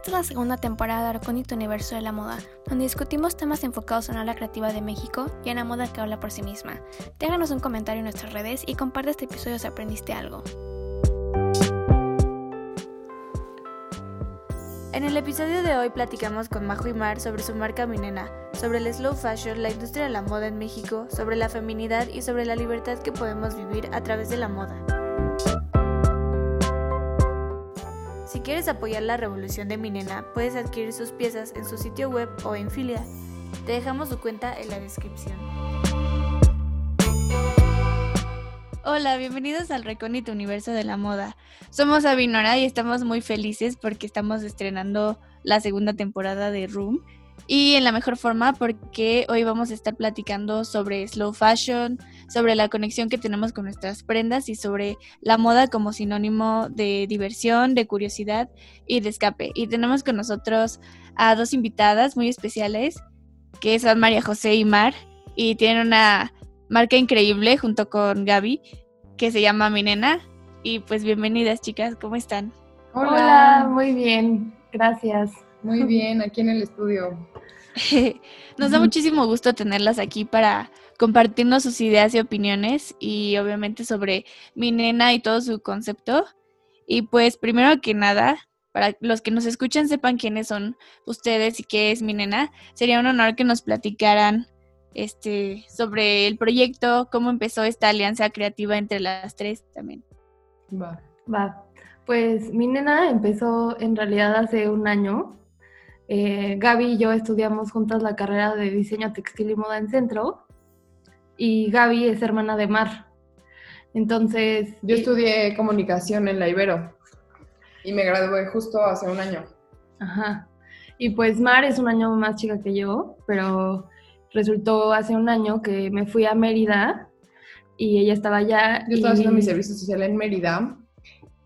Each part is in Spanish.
Esta es la segunda temporada de Arcónito Universo de la Moda, donde discutimos temas enfocados en la creativa de México y en la moda que habla por sí misma. Déjanos un comentario en nuestras redes y comparte este episodio si aprendiste algo. En el episodio de hoy platicamos con Majo y Mar sobre su marca Minena, sobre el slow fashion, la industria de la moda en México, sobre la feminidad y sobre la libertad que podemos vivir a través de la moda. Quieres apoyar la revolución de Minena, puedes adquirir sus piezas en su sitio web o en Filia. Te dejamos su cuenta en la descripción. Hola, bienvenidos al recónito universo de la moda. Somos Avinora y estamos muy felices porque estamos estrenando la segunda temporada de Room y en la mejor forma porque hoy vamos a estar platicando sobre slow fashion, sobre la conexión que tenemos con nuestras prendas y sobre la moda como sinónimo de diversión, de curiosidad y de escape. Y tenemos con nosotros a dos invitadas muy especiales, que son María José y Mar, y tienen una marca increíble junto con Gaby, que se llama Mi Nena. Y pues bienvenidas chicas, ¿cómo están? Hola, muy bien, gracias. Muy bien, aquí en el estudio. Nos da muchísimo gusto tenerlas aquí para compartirnos sus ideas y opiniones y obviamente sobre mi nena y todo su concepto. Y pues primero que nada, para los que nos escuchan sepan quiénes son ustedes y qué es mi nena, sería un honor que nos platicaran este sobre el proyecto, cómo empezó esta alianza creativa entre las tres también. Va. Va. Pues mi nena empezó en realidad hace un año eh, Gaby y yo estudiamos juntas la carrera de diseño textil y moda en centro y Gaby es hermana de Mar. Entonces... Yo estudié comunicación en la Ibero y me gradué justo hace un año. Ajá. Y pues Mar es un año más chica que yo, pero resultó hace un año que me fui a Mérida y ella estaba allá. Yo estaba haciendo mi servicio social en Mérida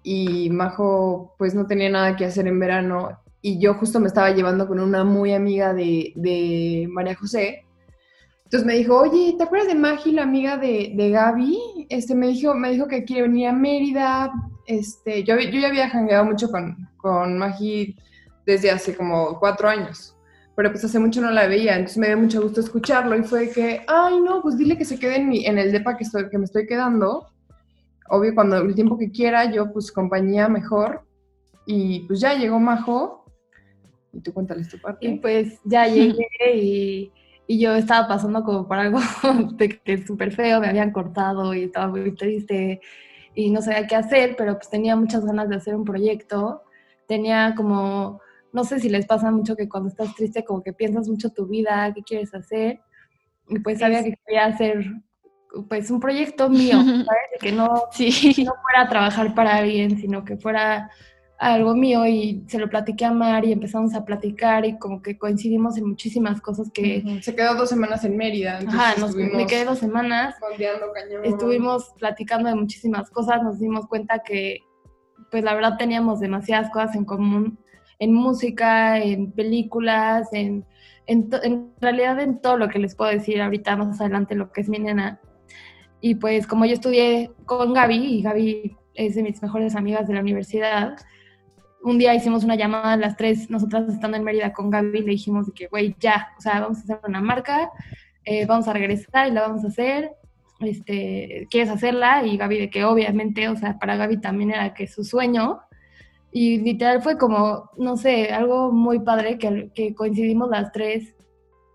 y Majo pues no tenía nada que hacer en verano y yo justo me estaba llevando con una muy amiga de, María José. Entonces me dijo, oye, ¿te acuerdas de Magi, la amiga de, de, Gaby? Este, me, dijo, me dijo que quiere venir a Mérida. Este, yo, yo ya había jangueado mucho con, con Magi desde hace como cuatro años, pero pues hace mucho no la veía, entonces me dio mucho gusto escucharlo y fue que, ay, no, pues dile que se quede en, mi, en el depa que, estoy, que me estoy quedando. Obvio, cuando el tiempo que quiera, yo pues compañía mejor. Y pues ya llegó Majo y tú cuéntales tu parte. Y pues ya llegué y, y, yo estaba pasando como por algo de que súper feo, me habían cortado y estaba muy triste y no sabía qué hacer, pero pues tenía muchas ganas de hacer un proyecto. Tenía como, no sé si les pasa mucho que cuando estás triste como que piensas mucho tu vida, qué quieres hacer. Y pues sabía que quería hacer pues un proyecto mío, ¿sabes? Que no, sí. no fuera a trabajar para alguien, sino que fuera algo mío y se lo platiqué a Mar y empezamos a platicar y como que coincidimos en muchísimas cosas que... Se quedó dos semanas en Mérida. Ajá, me quedé dos semanas. Estuvimos platicando de muchísimas cosas, nos dimos cuenta que pues la verdad teníamos demasiadas cosas en común, en música, en películas, en, en, en realidad en todo lo que les puedo decir ahorita más adelante lo que es mi nena. Y pues como yo estudié con Gaby y Gaby es de mis mejores amigas de la universidad, un día hicimos una llamada a las tres, nosotras estando en Mérida con Gaby, le dijimos que, güey, ya, o sea, vamos a hacer una marca, eh, vamos a regresar y la vamos a hacer, este, ¿quieres hacerla? Y Gaby de que obviamente, o sea, para Gaby también era que su sueño, y literal fue como, no sé, algo muy padre que, coincidimos las tres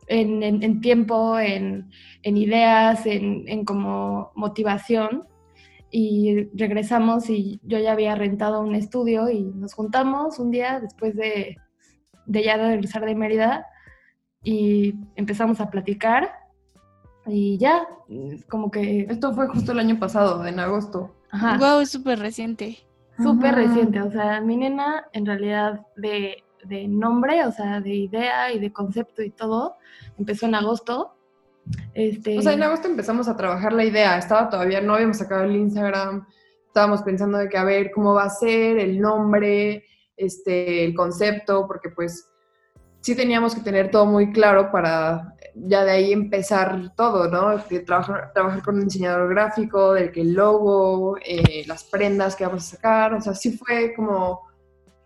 en, tiempo, en, ideas, en como motivación y regresamos y yo ya había rentado un estudio y nos juntamos un día después de, de ya de regresar de Mérida y empezamos a platicar y ya, como que... Esto fue justo el año pasado, en agosto. Ajá. Wow, es súper reciente. Súper reciente, o sea, mi nena en realidad de, de nombre, o sea, de idea y de concepto y todo, empezó en agosto este... O sea, en agosto empezamos a trabajar la idea, estaba todavía, no habíamos sacado el Instagram, estábamos pensando de que a ver cómo va a ser, el nombre, este, el concepto, porque pues sí teníamos que tener todo muy claro para ya de ahí empezar todo, ¿no? Trabajar, trabajar con un diseñador gráfico, del que el logo, eh, las prendas que vamos a sacar, o sea, sí fue como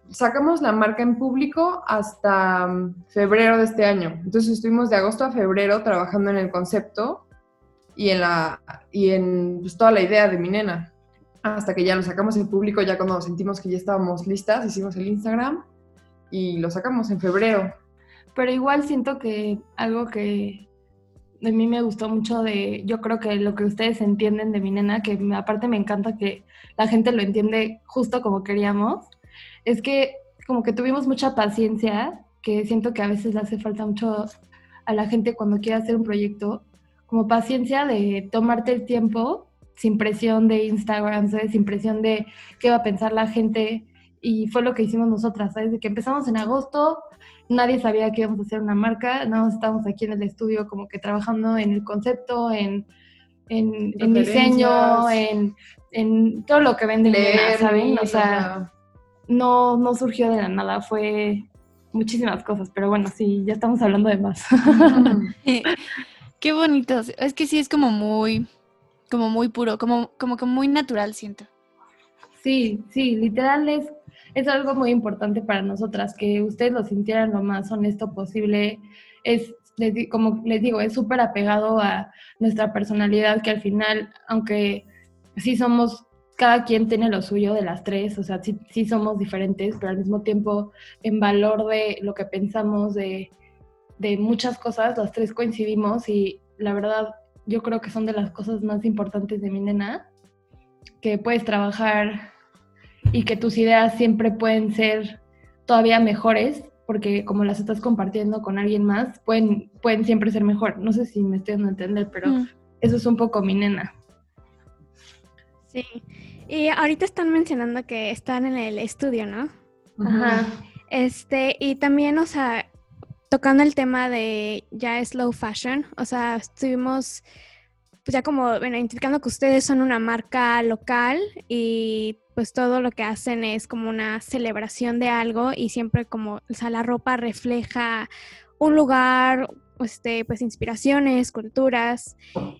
sacamos la marca en público hasta mm, febrero de este año. Entonces estuvimos de agosto a febrero trabajando en el concepto y en, la, y en pues, toda la idea de mi nena. Hasta que ya lo sacamos en público, ya cuando sentimos que ya estábamos listas, hicimos el Instagram y lo sacamos en febrero. Pero igual siento que algo que a mí me gustó mucho de, yo creo que lo que ustedes entienden de mi nena, que aparte me encanta que la gente lo entiende justo como queríamos, es que como que tuvimos mucha paciencia, que siento que a veces le hace falta mucho a la gente cuando quiere hacer un proyecto, como paciencia de tomarte el tiempo sin presión de Instagram, sin presión de qué va a pensar la gente. Y fue lo que hicimos nosotras, ¿sabes? De que empezamos en agosto, nadie sabía que íbamos a hacer una marca, no estábamos aquí en el estudio como que trabajando en el concepto, en, en, en diseño, en, en, todo lo que vende ¿saben? O sea, no, no surgió de la nada, fue muchísimas cosas, pero bueno, sí, ya estamos hablando de más. Qué bonito, es que sí es como muy, como muy puro, como, como que muy natural, siento. Sí, sí, literal es, es algo muy importante para nosotras, que ustedes lo sintieran lo más honesto posible. Es, como les digo, es súper apegado a nuestra personalidad, que al final, aunque sí somos cada quien tiene lo suyo de las tres, o sea, sí, somos diferentes, pero al mismo tiempo en valor de lo que pensamos, de, muchas cosas, las tres coincidimos y la verdad yo creo que son de las cosas más importantes de mi nena, que puedes trabajar y que tus ideas siempre pueden ser todavía mejores, porque como las estás compartiendo con alguien más, pueden, pueden siempre ser mejor. No sé si me estoy dando a entender, pero mm. eso es un poco mi nena. Sí. Y ahorita están mencionando que están en el estudio, ¿no? Ajá. Este, y también, o sea, tocando el tema de ya slow fashion, o sea, estuvimos pues ya como bueno, identificando que ustedes son una marca local y pues todo lo que hacen es como una celebración de algo y siempre como, o sea, la ropa refleja un lugar, este, pues inspiraciones, culturas.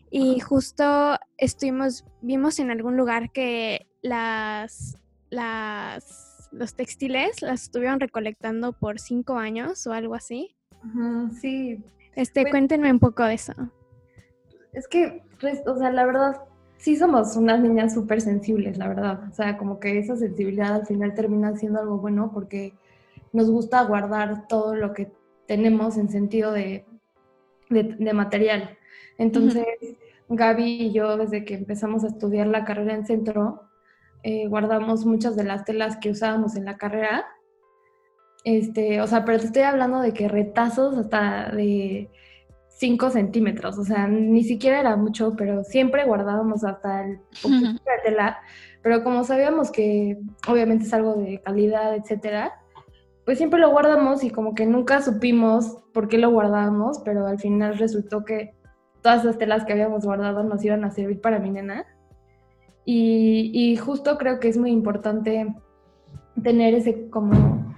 Y justo estuvimos, vimos en algún lugar que las, las, los textiles las estuvieron recolectando por cinco años o algo así. sí. Este, pues cuéntenme un poco de eso. Es que, pues, o sea, la verdad, sí somos unas niñas súper sensibles, la verdad. O sea, como que esa sensibilidad al final termina siendo algo bueno porque nos gusta guardar todo lo que tenemos en sentido de de, material. Entonces, Gaby y yo, desde que empezamos a estudiar la carrera en centro, eh, guardamos muchas de las telas que usábamos en la carrera. Este, o sea, pero te estoy hablando de que retazos hasta de 5 centímetros, o sea, ni siquiera era mucho, pero siempre guardábamos hasta el poquito de tela. Pero como sabíamos que obviamente es algo de calidad, etcétera, pues siempre lo guardamos y como que nunca supimos por qué lo guardábamos, pero al final resultó que todas las telas que habíamos guardado nos iban a servir para mi nena. Y, justo creo que es muy importante tener ese como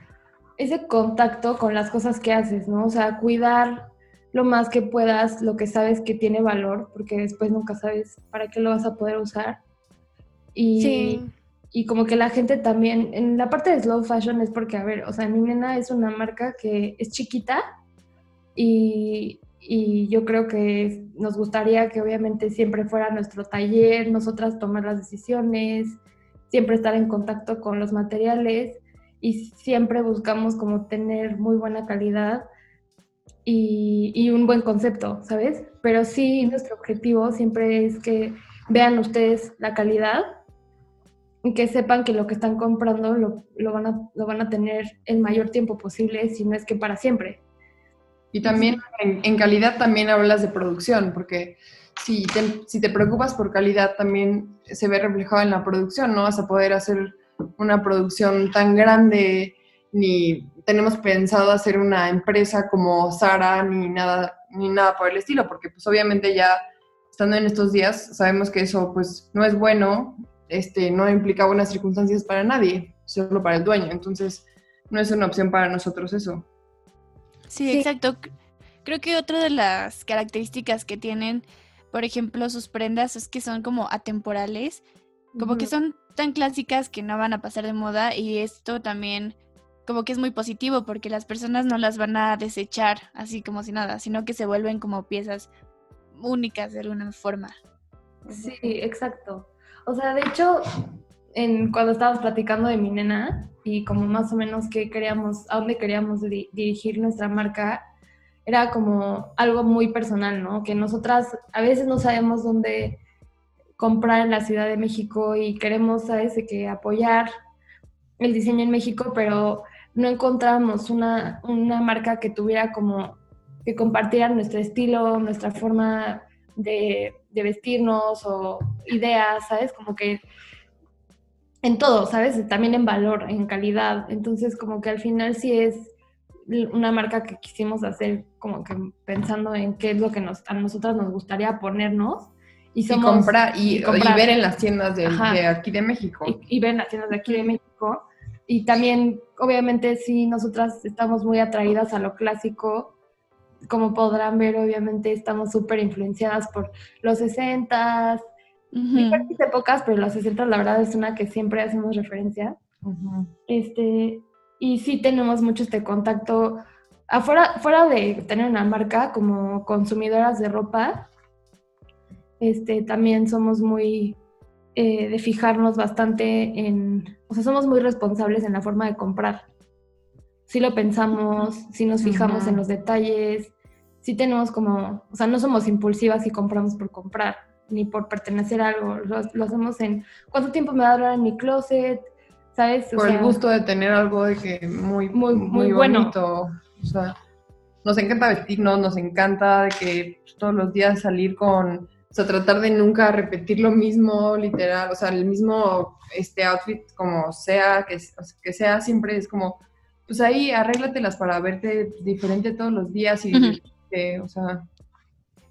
ese contacto con las cosas que haces, ¿no? O sea, cuidar lo más que puedas lo que sabes que tiene valor, porque después nunca sabes para qué lo vas a poder usar. Y, sí y como que la gente también, en la parte de slow fashion es porque, a ver, o sea, mi nena es una marca que es chiquita y, y yo creo que nos gustaría que obviamente siempre fuera nuestro taller, nosotras tomar las decisiones, siempre estar en contacto con los materiales y siempre buscamos como tener muy buena calidad y, y, un buen concepto, ¿sabes? Pero sí, nuestro objetivo siempre es que vean ustedes la calidad que sepan que lo que están comprando lo, lo, van a, lo van a tener el mayor tiempo posible, si no es que para siempre. Y también en, calidad también hablas de producción, porque si te, si te preocupas por calidad también se ve reflejado en la producción, no vas a poder hacer una producción tan grande, ni tenemos pensado hacer una empresa como Sara, ni nada, ni nada por el estilo, porque pues obviamente ya estando en estos días sabemos que eso pues no es bueno este, no implica buenas circunstancias para nadie, solo para el dueño. Entonces, no es una opción para nosotros eso. Sí, exacto. Creo que otra de las características que tienen, por ejemplo, sus prendas es que son como atemporales, como que son tan clásicas que no van a pasar de moda y esto también como que es muy positivo porque las personas no las van a desechar así como si nada, sino que se vuelven como piezas únicas de alguna forma. Sí, exacto. O sea, de hecho, en, cuando estábamos platicando de mi nena y como más o menos qué queríamos, a dónde queríamos dirigir nuestra marca, era como algo muy personal, ¿no? Que nosotras a veces no sabemos dónde comprar en la Ciudad de México y queremos, ¿sabes?, que apoyar el diseño en México, pero no encontramos una, una marca que tuviera como que compartiera nuestro estilo, nuestra forma de, vestirnos o ideas, ¿sabes? Como que en todo, ¿sabes? También en valor, en calidad. Entonces, como que al final sí es una marca que quisimos hacer como que pensando en qué es lo que nos, a nosotras nos gustaría ponernos. Y, comprar, y, ver en las tiendas de, aquí de México. Y, y, ver en las tiendas de aquí de México. Y también, obviamente, sí, nosotras estamos muy atraídas a lo clásico como podrán ver, obviamente estamos súper influenciadas por los 60s, diferentes épocas, pero los 60 la verdad es una que siempre hacemos referencia. este, y sí tenemos mucho este contacto, afuera, fuera de tener una marca como consumidoras de ropa, este, también somos muy eh, de fijarnos bastante en, o sea, somos muy responsables en la forma de comprar. Si lo pensamos, si nos fijamos en los detalles, sí tenemos como, o sea, no somos impulsivas y compramos por comprar, ni por pertenecer a algo, lo, hacemos en cuánto tiempo me va a durar en mi closet, ¿sabes? por el gusto de tener algo de que muy, muy, muy, bonito. O sea, nos encanta vestirnos, nos encanta de que todos los días salir con, o sea, tratar de nunca repetir lo mismo, literal, o sea, el mismo este outfit como sea, que, que sea, siempre es como, pues ahí arréglatelas para verte diferente todos los días y o sea...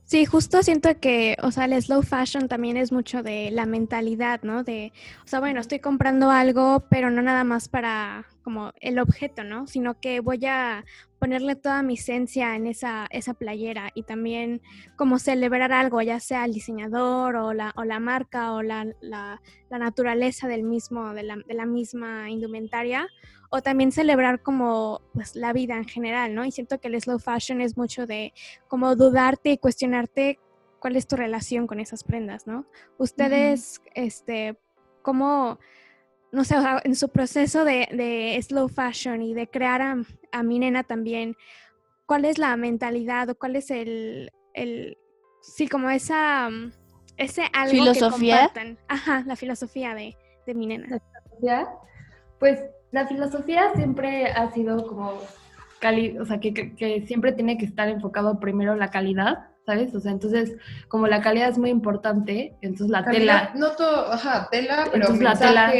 Sí, justo siento que, o sea, el slow fashion también es mucho de la mentalidad, ¿no? De, o sea, bueno, estoy comprando algo, pero no nada más para como el objeto, ¿no? Sino que voy a ponerle toda mi esencia en esa, esa playera y también como celebrar algo, ya sea el diseñador o la, o la marca o la, la, la naturaleza del mismo, de la, de la misma indumentaria o también celebrar como pues la vida en general, ¿no? Y siento que el slow fashion es mucho de como dudarte y cuestionarte cuál es tu relación con esas prendas, ¿no? Ustedes, este, como, no sé, en su proceso de, slow fashion y de crear a, mi nena también, ¿cuál es la mentalidad o cuál es el, el sí, como esa, ese algo ¿Filosofía? que Ajá, la filosofía de, de mi nena. ¿La filosofía? Pues la filosofía siempre ha sido como, cali o sea, que, siempre tiene que estar enfocado primero la calidad, ¿sabes? O sea, entonces, como la calidad es muy importante, entonces la tela... No todo, ajá, tela, pero entonces la tela...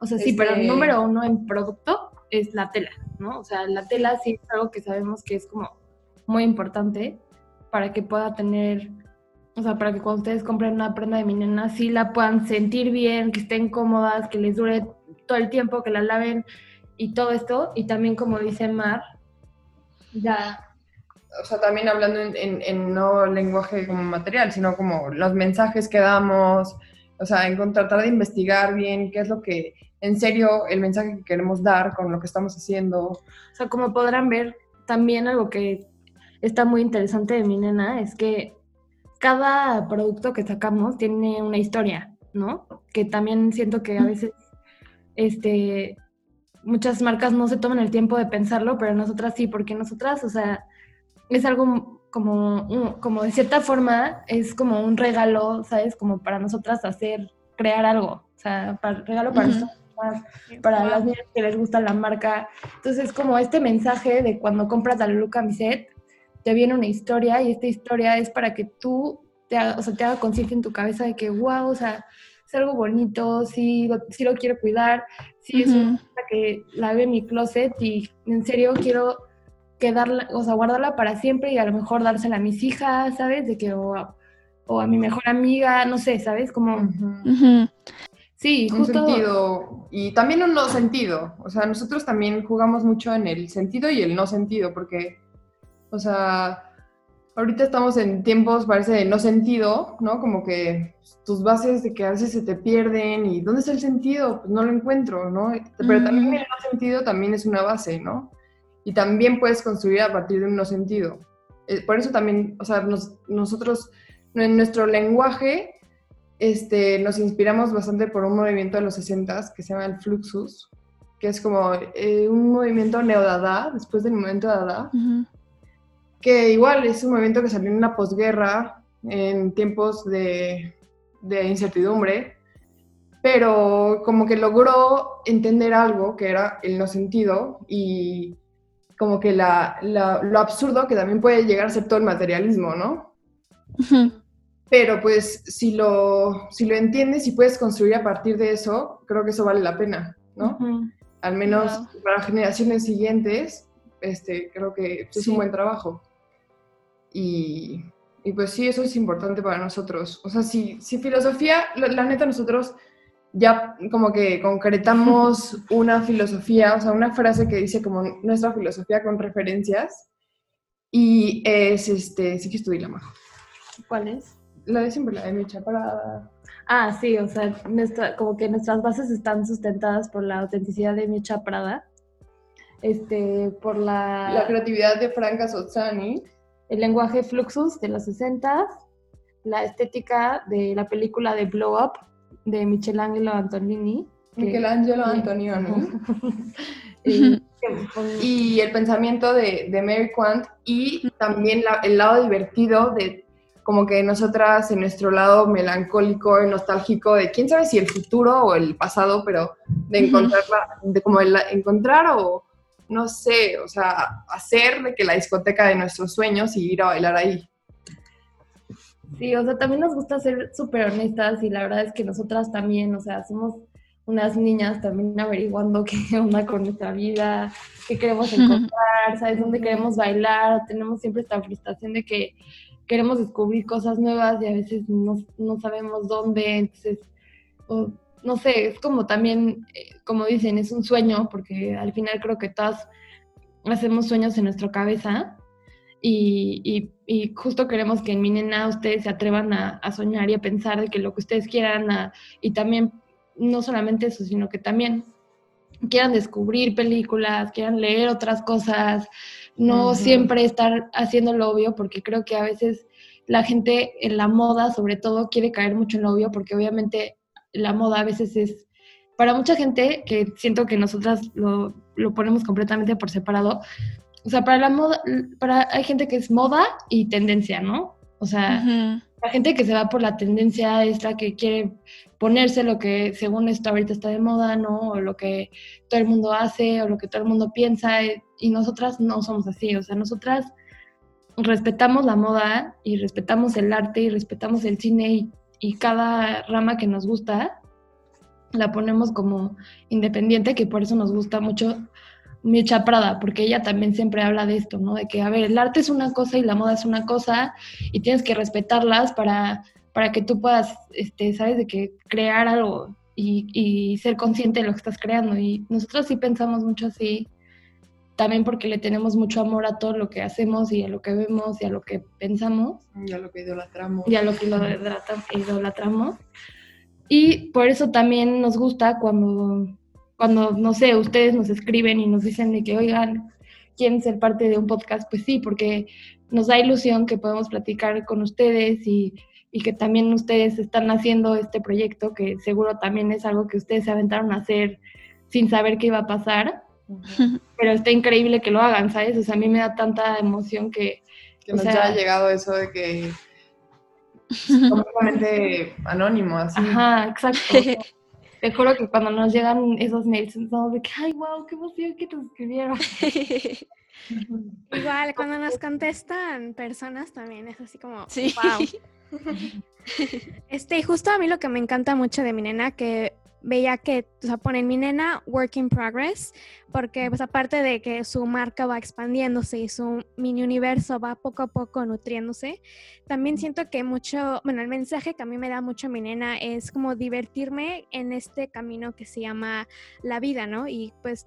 O sea, sí, pero el este número uno en producto es la tela, ¿no? O sea, la tela sí es algo que sabemos que es como muy importante para que pueda tener, o sea, para que cuando ustedes compren una prenda de mi nena, sí la puedan sentir bien, que estén cómodas, que les dure todo el tiempo, que la laven y todo esto. Y también, como dice Mar, ya... O sea, también hablando en, no lenguaje como material, sino como los mensajes que damos, o sea, en tratar de investigar bien qué es lo que, en serio, el mensaje que queremos dar con lo que estamos haciendo. O sea, como podrán ver, también algo que está muy interesante de mi nena es que cada producto que sacamos tiene una historia, ¿no? Que también siento que a veces este, muchas marcas no se toman el tiempo de pensarlo, pero nosotras sí, porque nosotras, o sea, es algo como, como de cierta forma, es como un regalo, ¿sabes? Como para nosotras hacer, crear algo, o sea, para, regalo para para las niñas que les gusta la marca. Entonces, como este mensaje de cuando compras la Lulu Camisette, te viene una historia y esta historia es para que tú te haga, o sea, te haga consciente en tu cabeza de que, wow, o sea, es algo bonito, sí lo, lo quiero cuidar, sí es una cosa que la veo en mi closet y en serio quiero quedarla, o sea, guardarla para siempre y a lo mejor dársela a mis hijas, ¿sabes? De que, o a, mi mejor amiga, no sé, ¿sabes? Como... Sí, justo... Un sentido y también un no sentido. O sea, nosotros también jugamos mucho en el sentido y el no sentido, porque, o sea, ahorita estamos en tiempos, parece, de no sentido, ¿no? Como que tus bases de que a veces se te pierden y ¿dónde está el sentido? Pues no lo encuentro, ¿no? Pero también el no sentido también es una base, ¿no? Y también puedes construir a partir de un no sentido. Eh, por eso también, o sea, nosotros, en nuestro lenguaje, este, nos inspiramos bastante por un movimiento de los 60 que se llama el Fluxus, que es como eh, un movimiento neodada, después del movimiento Dada, que igual es un movimiento que salió en la posguerra, en tiempos de, de incertidumbre, pero como que logró entender algo que era el no sentido y como que la, lo absurdo que también puede llegar a ser todo el materialismo, ¿no? Pero pues si lo, si lo entiendes y puedes construir a partir de eso, creo que eso vale la pena, ¿no? Al menos para generaciones siguientes, este, creo que es un buen trabajo. Y, y, pues sí, eso es importante para nosotros. O sea, si, si filosofía, la, neta, nosotros ya como que concretamos una filosofía, o sea, una frase que dice como nuestra filosofía con referencias. Y es este, sí que estudié la majo. ¿Cuál es? La de siempre, la de Micha para... Ah, sí, o sea, nuestra, como que nuestras bases están sustentadas por la autenticidad de Micha Prada, este, por la... La creatividad de Franca Sozzani el lenguaje Fluxus de los 60, la estética de la película de Blow Up de Michelangelo Antonioni. Michelangelo Antonioni. y, el pensamiento de, de Mary Quant y también el lado divertido de como que nosotras en nuestro lado melancólico y nostálgico de quién sabe si el futuro o el pasado, pero de encontrarla, de como el, encontrar o no sé, o sea, hacer de que la discoteca de nuestros sueños y ir a bailar ahí. Sí, o sea, también nos gusta ser súper honestas y la verdad es que nosotras también, o sea, somos unas niñas también averiguando qué onda con nuestra vida, qué queremos encontrar, ¿sabes? Dónde queremos bailar, tenemos siempre esta frustración de que queremos descubrir cosas nuevas y a veces no, no sabemos dónde, entonces, no sé, es como también, eh, como dicen, es un sueño, porque al final creo que todas hacemos sueños en nuestra cabeza y, justo queremos que en mi nena ustedes se atrevan a, soñar y a pensar de que lo que ustedes quieran y también, no solamente eso, sino que también quieran descubrir películas, quieran leer otras cosas, no siempre estar haciendo lo obvio, porque creo que a veces la gente en la moda, sobre todo, quiere caer mucho en lo obvio, porque obviamente la moda a veces es, para mucha gente, que siento que nosotras lo, lo ponemos completamente por separado, o sea, para la moda, para, hay gente que es moda y tendencia, ¿no? O sea, la gente que se va por la tendencia es la que quiere ponerse lo que según esto ahorita está de moda, ¿no? O lo que todo el mundo hace o lo que todo el mundo piensa. Y nosotras no somos así, o sea, nosotras respetamos la moda y respetamos el arte y respetamos el cine y y cada rama que nos gusta la ponemos como independiente, que por eso nos gusta mucho Micha Prada, porque ella también siempre habla de esto, ¿no? De que, a ver, el arte es una cosa y la moda es una cosa y tienes que respetarlas para, para que tú puedas, este, ¿sabes? De que crear algo y, y ser consciente de lo que estás creando. Y nosotros sí pensamos mucho así también porque le tenemos mucho amor a todo lo que hacemos y a lo que vemos y a lo que pensamos. Y a lo que idolatramos. Y a lo que idolatramos. Y por eso también nos gusta cuando, cuando, no sé, ustedes nos escriben y nos dicen de que, oigan, quieren ser parte de un podcast, pues sí, porque nos da ilusión que podemos platicar con ustedes y, y que también ustedes están haciendo este proyecto, que seguro también es algo que ustedes se aventaron a hacer sin saber qué iba a pasar pero está increíble que lo hagan, ¿sabes? O sea, a mí me da tanta emoción que... Que nos haya llegado eso de que... completamente anónimo, así. Ajá, exacto. Te juro que cuando nos llegan esos mails, estamos de que, ay, wow, qué emoción que te escribieron. Igual, cuando nos contestan personas también es así como, sí. wow. Este, justo a mí lo que me encanta mucho de mi nena, que veía que, o sea, ponen mi nena work in progress, porque pues aparte de que su marca va expandiéndose y su mini universo va poco a poco nutriéndose, también siento que mucho, bueno, el mensaje que a mí me da mucho mi nena es como divertirme en este camino que se llama la vida, ¿no? Y pues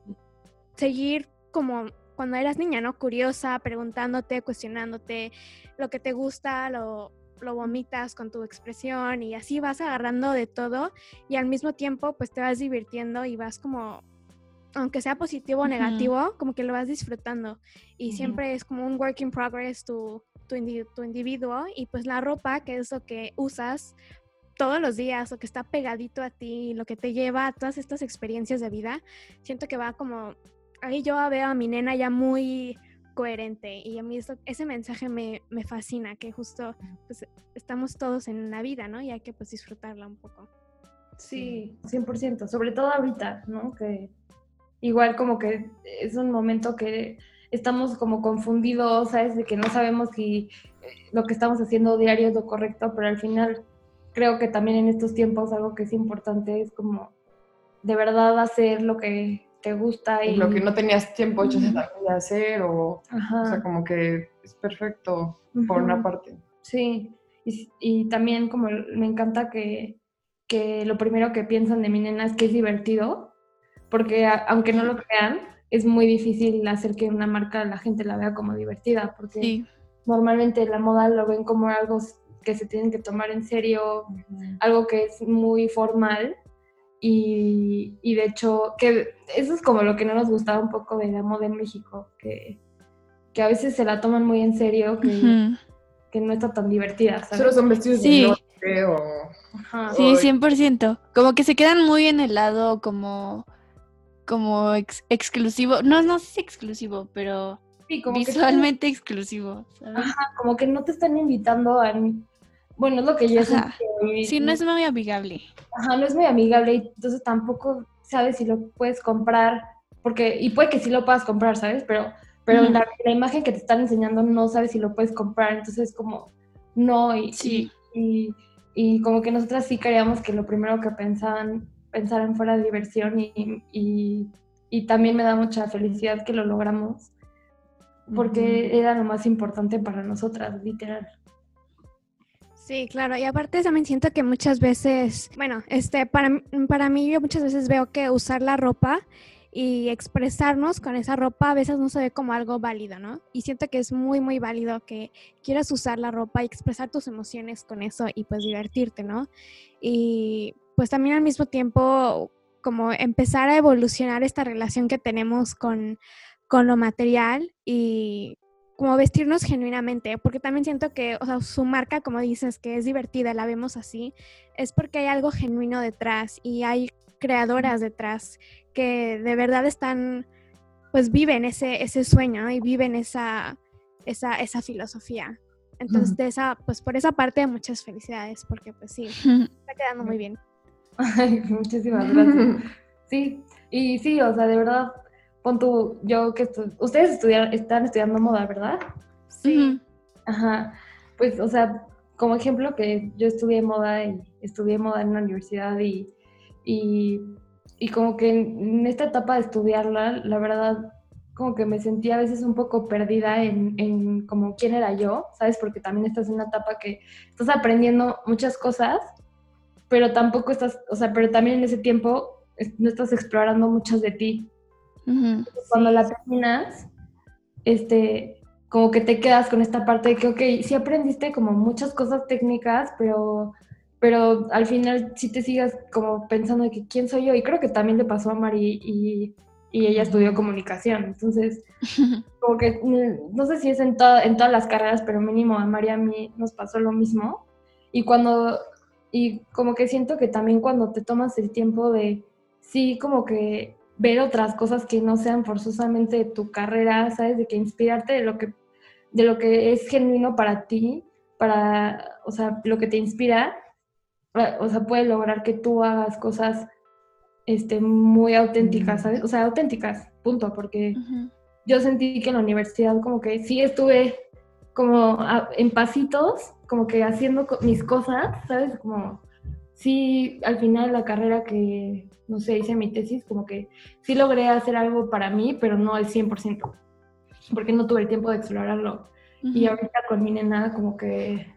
seguir como cuando eras niña, ¿no? Curiosa, preguntándote, cuestionándote lo que te gusta, lo, lo vomitas con tu expresión y así vas agarrando de todo y al mismo tiempo pues te vas divirtiendo y vas como aunque sea positivo o negativo, como que lo vas disfrutando. Y siempre es como un work in progress tu, tu, tu, individuo. Y pues la ropa, que es lo que usas todos los días o que está pegadito a ti, lo que te lleva a todas estas experiencias de vida, siento que va como, ahí yo veo a mi nena ya muy coherente y a mí eso, ese mensaje me, me, fascina, que justo pues estamos todos en la vida, ¿no? Y hay que pues disfrutarla un poco. Sí, 100%, sobre todo ahorita, ¿no? Que igual como que es un momento que estamos como confundidos, ¿sabes? De que no sabemos si eh, lo que estamos haciendo diario es lo correcto, pero al final creo que también en estos tiempos algo que es importante es como de verdad hacer lo que te gusta y lo que no tenías tiempo de hacer o, o sea, como que es perfecto por una parte. Sí, y, y, también como me encanta que, que lo primero que piensan de mi nena es que es divertido porque aunque no lo crean, es muy difícil hacer que una marca la gente la vea como divertida, porque normalmente la moda lo ven como algo que se tienen que tomar en serio, algo que es muy formal. Y, y, de hecho, que eso es como lo que no nos gustaba un poco de la moda en México, que, que a veces se la toman muy en serio, que, que no está tan divertida. ¿sabes? Solo son vestidos de noche o... Sí, 100%. Como que se quedan muy en el lado como como exclusivo, no, no sé si exclusivo, pero visualmente exclusivo. Ajá, como que no te están invitando a... Bueno, es lo que yo Sí, no es muy amigable. Ajá, no es muy amigable y entonces tampoco sabes si lo puedes comprar, porque, y puede que sí lo puedas comprar, ¿sabes? Pero, pero la, imagen que te están enseñando no sabes si lo puedes comprar, entonces como, no, y, sí. y, y como que nosotras sí queríamos que lo primero que pensaban pensar en fuera de diversión y, y, también me da mucha felicidad que lo logramos porque era lo más importante para nosotras, literal. Sí, claro, y aparte también siento que muchas veces, bueno, este, para, para mí yo muchas veces veo que usar la ropa y expresarnos con esa ropa a veces no se ve como algo válido, ¿no? Y siento que es muy, muy válido que quieras usar la ropa y expresar tus emociones con eso y pues divertirte, ¿no? Y pues también al mismo tiempo como empezar a evolucionar esta relación que tenemos con, con lo material y como vestirnos genuinamente, porque también siento que, o sea, su marca, como dices, que es divertida, la vemos así, es porque hay algo genuino detrás y hay creadoras detrás que de verdad están, pues viven ese, ese sueño y viven esa, esa, esa filosofía. Entonces, de esa, pues por esa parte, muchas felicidades, porque pues sí, está quedando muy bien. muchísimas gracias. Sí, y sí, o sea, de verdad, pon tu, yo que ustedes estudian, están estudiando moda, ¿verdad? Sí. Ajá, pues, o sea, como ejemplo que yo estudié moda y estudié moda en una universidad y, y, y como que en, esta etapa de estudiarla, la verdad, como que me sentía a veces un poco perdida en, en como quién era yo, ¿sabes? Porque también estás en una etapa que estás aprendiendo muchas cosas pero tampoco estás, o sea, pero también en ese tiempo no estás explorando muchas de ti. Cuando la terminas, este, como que te quedas con esta parte de que, ok, sí aprendiste como muchas cosas técnicas, pero, pero al final sí te sigas como pensando de que quién soy yo. Y creo que también le pasó a Mari y, y ella estudió comunicación. Entonces, como que mm, no sé si es en, en todas las carreras, pero mínimo a Mari y a mí nos pasó lo mismo. Y cuando y como que siento que también cuando te tomas el tiempo de, sí, como que ver otras cosas que no sean forzosamente tu carrera, ¿sabes? De que inspirarte de lo que, de lo que es genuino para ti, para, o sea, lo que te inspira, o sea, puede lograr que tú hagas cosas este, muy auténticas, ¿sabes? O sea, auténticas, punto, porque yo sentí que en la universidad como que sí estuve como en pasitos, como que haciendo mis cosas, ¿sabes? Como, sí, al final de la carrera que, no sé, hice mi tesis, como que sí logré hacer algo para mí, pero no al 100%, porque no tuve el tiempo de explorarlo. Y ahorita con mi nena, como que,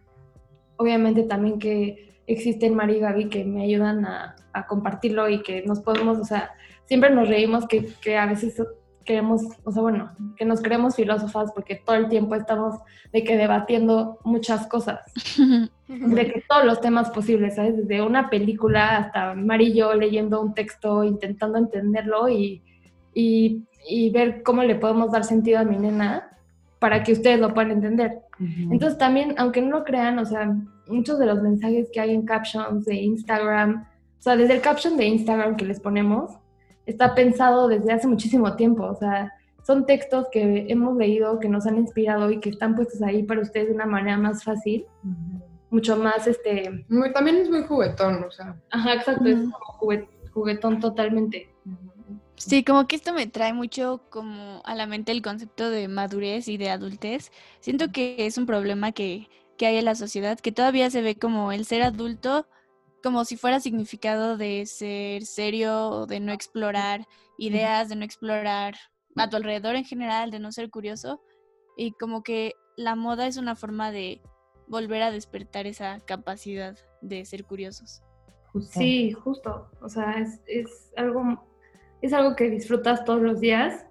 obviamente también que existen Mari y Gaby que me ayudan a, a, compartirlo y que nos podemos, o sea, siempre nos reímos que, que a veces queremos, o sea, bueno, que nos creemos filósofas porque todo el tiempo estamos de que debatiendo muchas cosas, de que todos los temas posibles, ¿sabes? Desde una película hasta Mari y yo leyendo un texto, intentando entenderlo y, y, y, ver cómo le podemos dar sentido a mi nena para que ustedes lo puedan entender. Entonces también, aunque no lo crean, o sea, muchos de los mensajes que hay en captions de Instagram, o sea, desde el caption de Instagram que les ponemos, está pensado desde hace muchísimo tiempo, o sea, son textos que hemos leído, que nos han inspirado y que están puestos ahí para ustedes de una manera más fácil, mucho más, este... también es muy juguetón, o sea. Ajá, exacto, es como juguetón totalmente. Sí, como que esto me trae mucho como a la mente el concepto de madurez y de adultez. Siento que es un problema que, que hay en la sociedad, que todavía se ve como el ser adulto como si fuera significado de ser serio, de no explorar ideas, de no explorar a tu alrededor en general, de no ser curioso. Y como que la moda es una forma de volver a despertar esa capacidad de ser curiosos. Sí, justo. O sea, es, algo es algo que disfrutas todos los días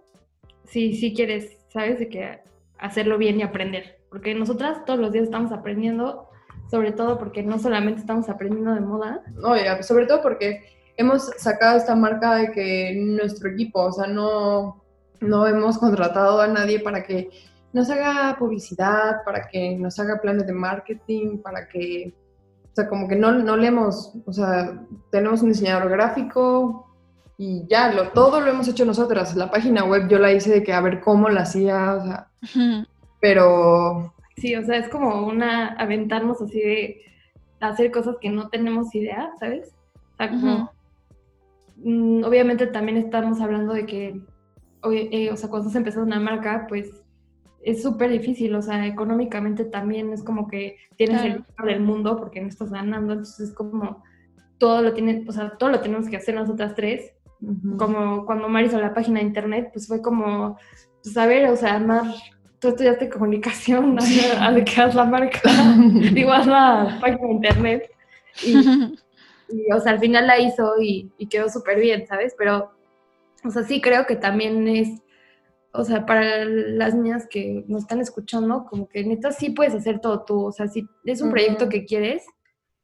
si, si quieres, ¿sabes? De que hacerlo bien y aprender. Porque nosotras todos los días estamos aprendiendo sobre todo porque no solamente estamos aprendiendo de moda. No, sobre todo porque hemos sacado esta marca de que nuestro equipo, o sea, no, no hemos contratado a nadie para que nos haga publicidad, para que nos haga planes de marketing, para que, o sea, como que no, no le hemos, o sea, tenemos un diseñador gráfico y ya, lo, todo lo hemos hecho nosotras. La página web yo la hice de que a ver cómo la hacía, o sea, pero Sí, o sea, es como una aventarnos así de hacer cosas que no tenemos idea, ¿sabes? O sea, como, mm, obviamente también estamos hablando de que, eh, o sea, cuando estás empezando una marca, pues es súper difícil, o sea, económicamente también es como que tienes el dinero del mundo porque no estás ganando, entonces es como todo lo tiene, o sea, todo lo tenemos que hacer nosotras tres. Como cuando Mari hizo la página de internet, pues fue como, pues a ver, o sea, más tú estudiaste comunicación, a de que haz la marca, digo, haz la página de internet. Y, o sea, al final la hizo y, quedó súper bien, ¿sabes? Pero, o sea, sí creo que también es, o sea, para las niñas que nos están escuchando, como que neta sí puedes hacer todo tú, o sea, si es un proyecto que quieres,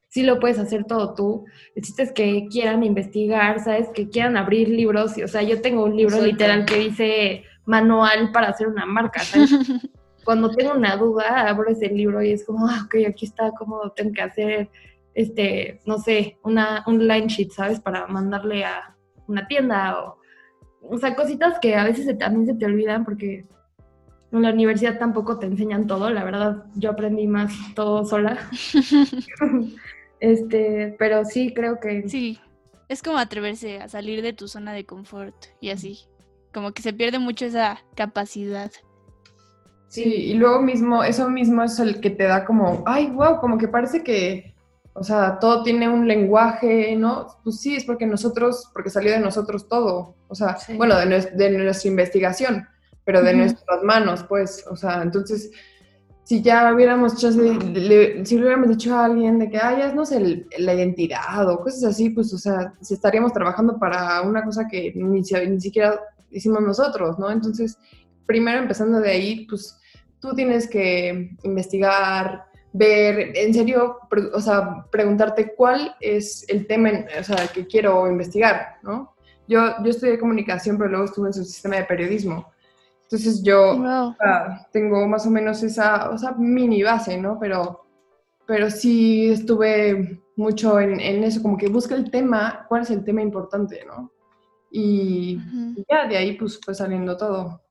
sí lo puedes hacer todo tú. El chiste es que quieran investigar, ¿sabes? Que quieran abrir libros. Y, o sea, yo tengo un libro literal que dice manual para hacer una marca, Cuando tengo una duda, abro ese libro y es como, ah, ok, aquí está cómo tengo que hacer, este, no sé, una, un line sheet, ¿sabes? Para mandarle a una tienda o, o sea, cositas que a veces también se te olvidan porque en la universidad tampoco te enseñan todo, la verdad, yo aprendí más todo sola. este, pero sí creo que... Sí, es como atreverse a salir de tu zona de confort y así como que se pierde mucho esa capacidad. Sí, y luego mismo, eso mismo es el que te da como, ay, wow, como que parece que, o sea, todo tiene un lenguaje, ¿no? Pues sí, es porque nosotros, porque salió de nosotros todo, o sea, bueno, de, nuestra investigación, pero de nuestras manos, pues, o sea, entonces, si ya hubiéramos si le, si hubiéramos dicho a alguien de que, ay, ya no sé, la identidad o cosas así, pues, o sea, si estaríamos trabajando para una cosa que ni, ni siquiera hicimos nosotros, ¿no? Entonces, primero empezando de ahí, pues tú tienes que investigar, ver, en serio, o sea, preguntarte cuál es el tema, o sea, que quiero investigar, ¿no? Yo, yo estudié comunicación, pero luego estuve en su sistema de periodismo. Entonces yo tengo más o menos esa, o sea, mini base, ¿no? Pero, pero sí estuve mucho en, en eso, como que busca el tema, cuál es el tema importante, ¿no? Y ya de ahí pues fue saliendo todo.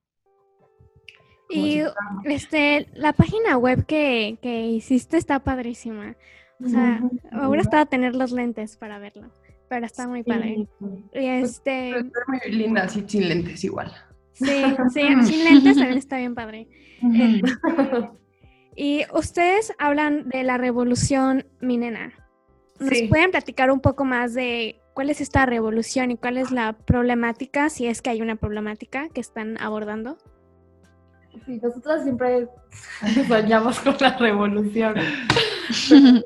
Y este, la página web que, hiciste está padrísima. O sea, ahora está a tener los lentes para verlo, pero está muy padre. Y pues, este... muy linda, sí, sin lentes igual. Sí, sí, sin lentes también está bien padre. y ustedes hablan de la revolución minena. ¿Nos pueden platicar un poco más de cuál es esta revolución y cuál es la problemática, si es que hay una problemática que están abordando. Sí, nosotros siempre soñamos con la revolución.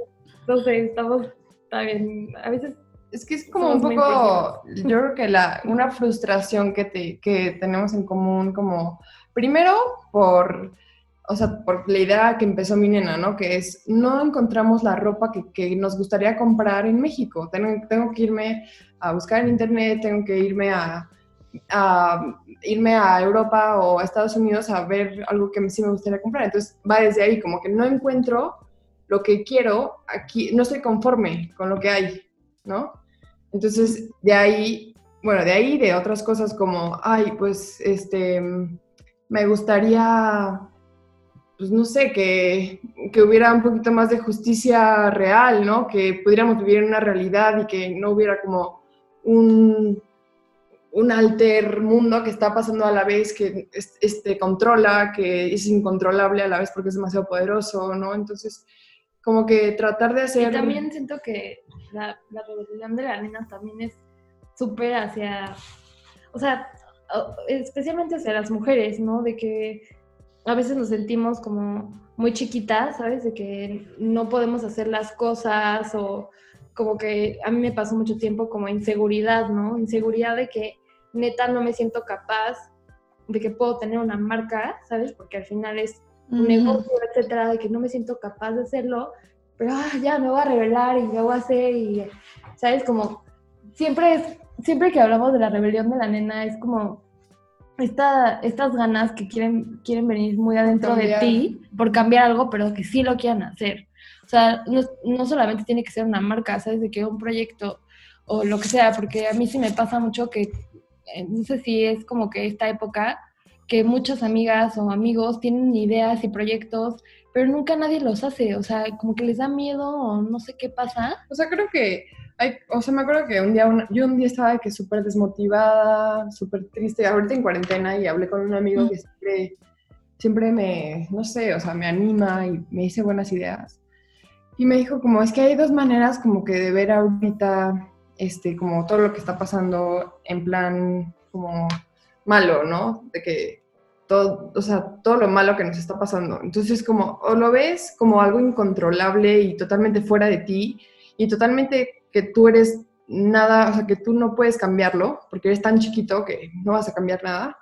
no sé, estamos también, a veces Es que es como un poco, yo creo que la, una frustración que, te, que tenemos en común, como, primero por, o sea, por la idea que empezó mi nena, ¿no? Que es, no encontramos la ropa que, que nos gustaría comprar en México. Tengo, tengo que irme a buscar en internet, tengo que irme a, a, irme a Europa o a Estados Unidos a ver algo que sí me gustaría comprar. Entonces va desde ahí, como que no encuentro lo que quiero aquí, no estoy conforme con lo que hay, ¿no? Entonces de ahí, bueno, de ahí de otras cosas como, ay, pues este, me gustaría, pues no sé, que, que hubiera un poquito más de justicia real, ¿no? Que pudiéramos vivir en una realidad y que no hubiera como un un alter mundo que está pasando a la vez, que este, controla, que es incontrolable a la vez porque es demasiado poderoso, ¿no? Entonces, como que tratar de hacer... Y también siento que la, la rebelión de la nena también es súper hacia, o sea, especialmente hacia las mujeres, ¿no? De que a veces nos sentimos como muy chiquitas, ¿sabes? De que no podemos hacer las cosas o como que a mí me pasó mucho tiempo como inseguridad, ¿no? Inseguridad de que neta no me siento capaz de que puedo tener una marca, ¿sabes? Porque al final es un negocio, etcétera, de que no me siento capaz de hacerlo, pero ah, ya me voy a revelar y me voy a hacer y, ¿sabes? Como siempre es, siempre que hablamos de la rebelión de la nena es como esta, estas ganas que quieren, quieren venir muy adentro de ti por cambiar algo, pero que sí lo quieran hacer. O sea, no, no solamente tiene que ser una marca, ¿sabes? De que un proyecto o lo que sea, porque a mí sí me pasa mucho que eh, no sé si es como que esta época que muchas amigas o amigos tienen ideas y proyectos, pero nunca nadie los hace, o sea, como que les da miedo o no sé qué pasa. O sea, creo que hay, o sea, me acuerdo que un día, yo un día estaba que súper desmotivada, súper triste, ahorita en cuarentena y hablé con un amigo que siempre, siempre me, no sé, o sea, me anima y me dice buenas ideas. Y me dijo como, es que hay dos maneras como que de ver ahorita este, como todo lo que está pasando en plan como malo, ¿no? De que todo, o sea, todo lo malo que nos está pasando. Entonces, como, o lo ves como algo incontrolable y totalmente fuera de ti, y totalmente que tú eres nada, o sea, que tú no puedes cambiarlo, porque eres tan chiquito que no vas a cambiar nada.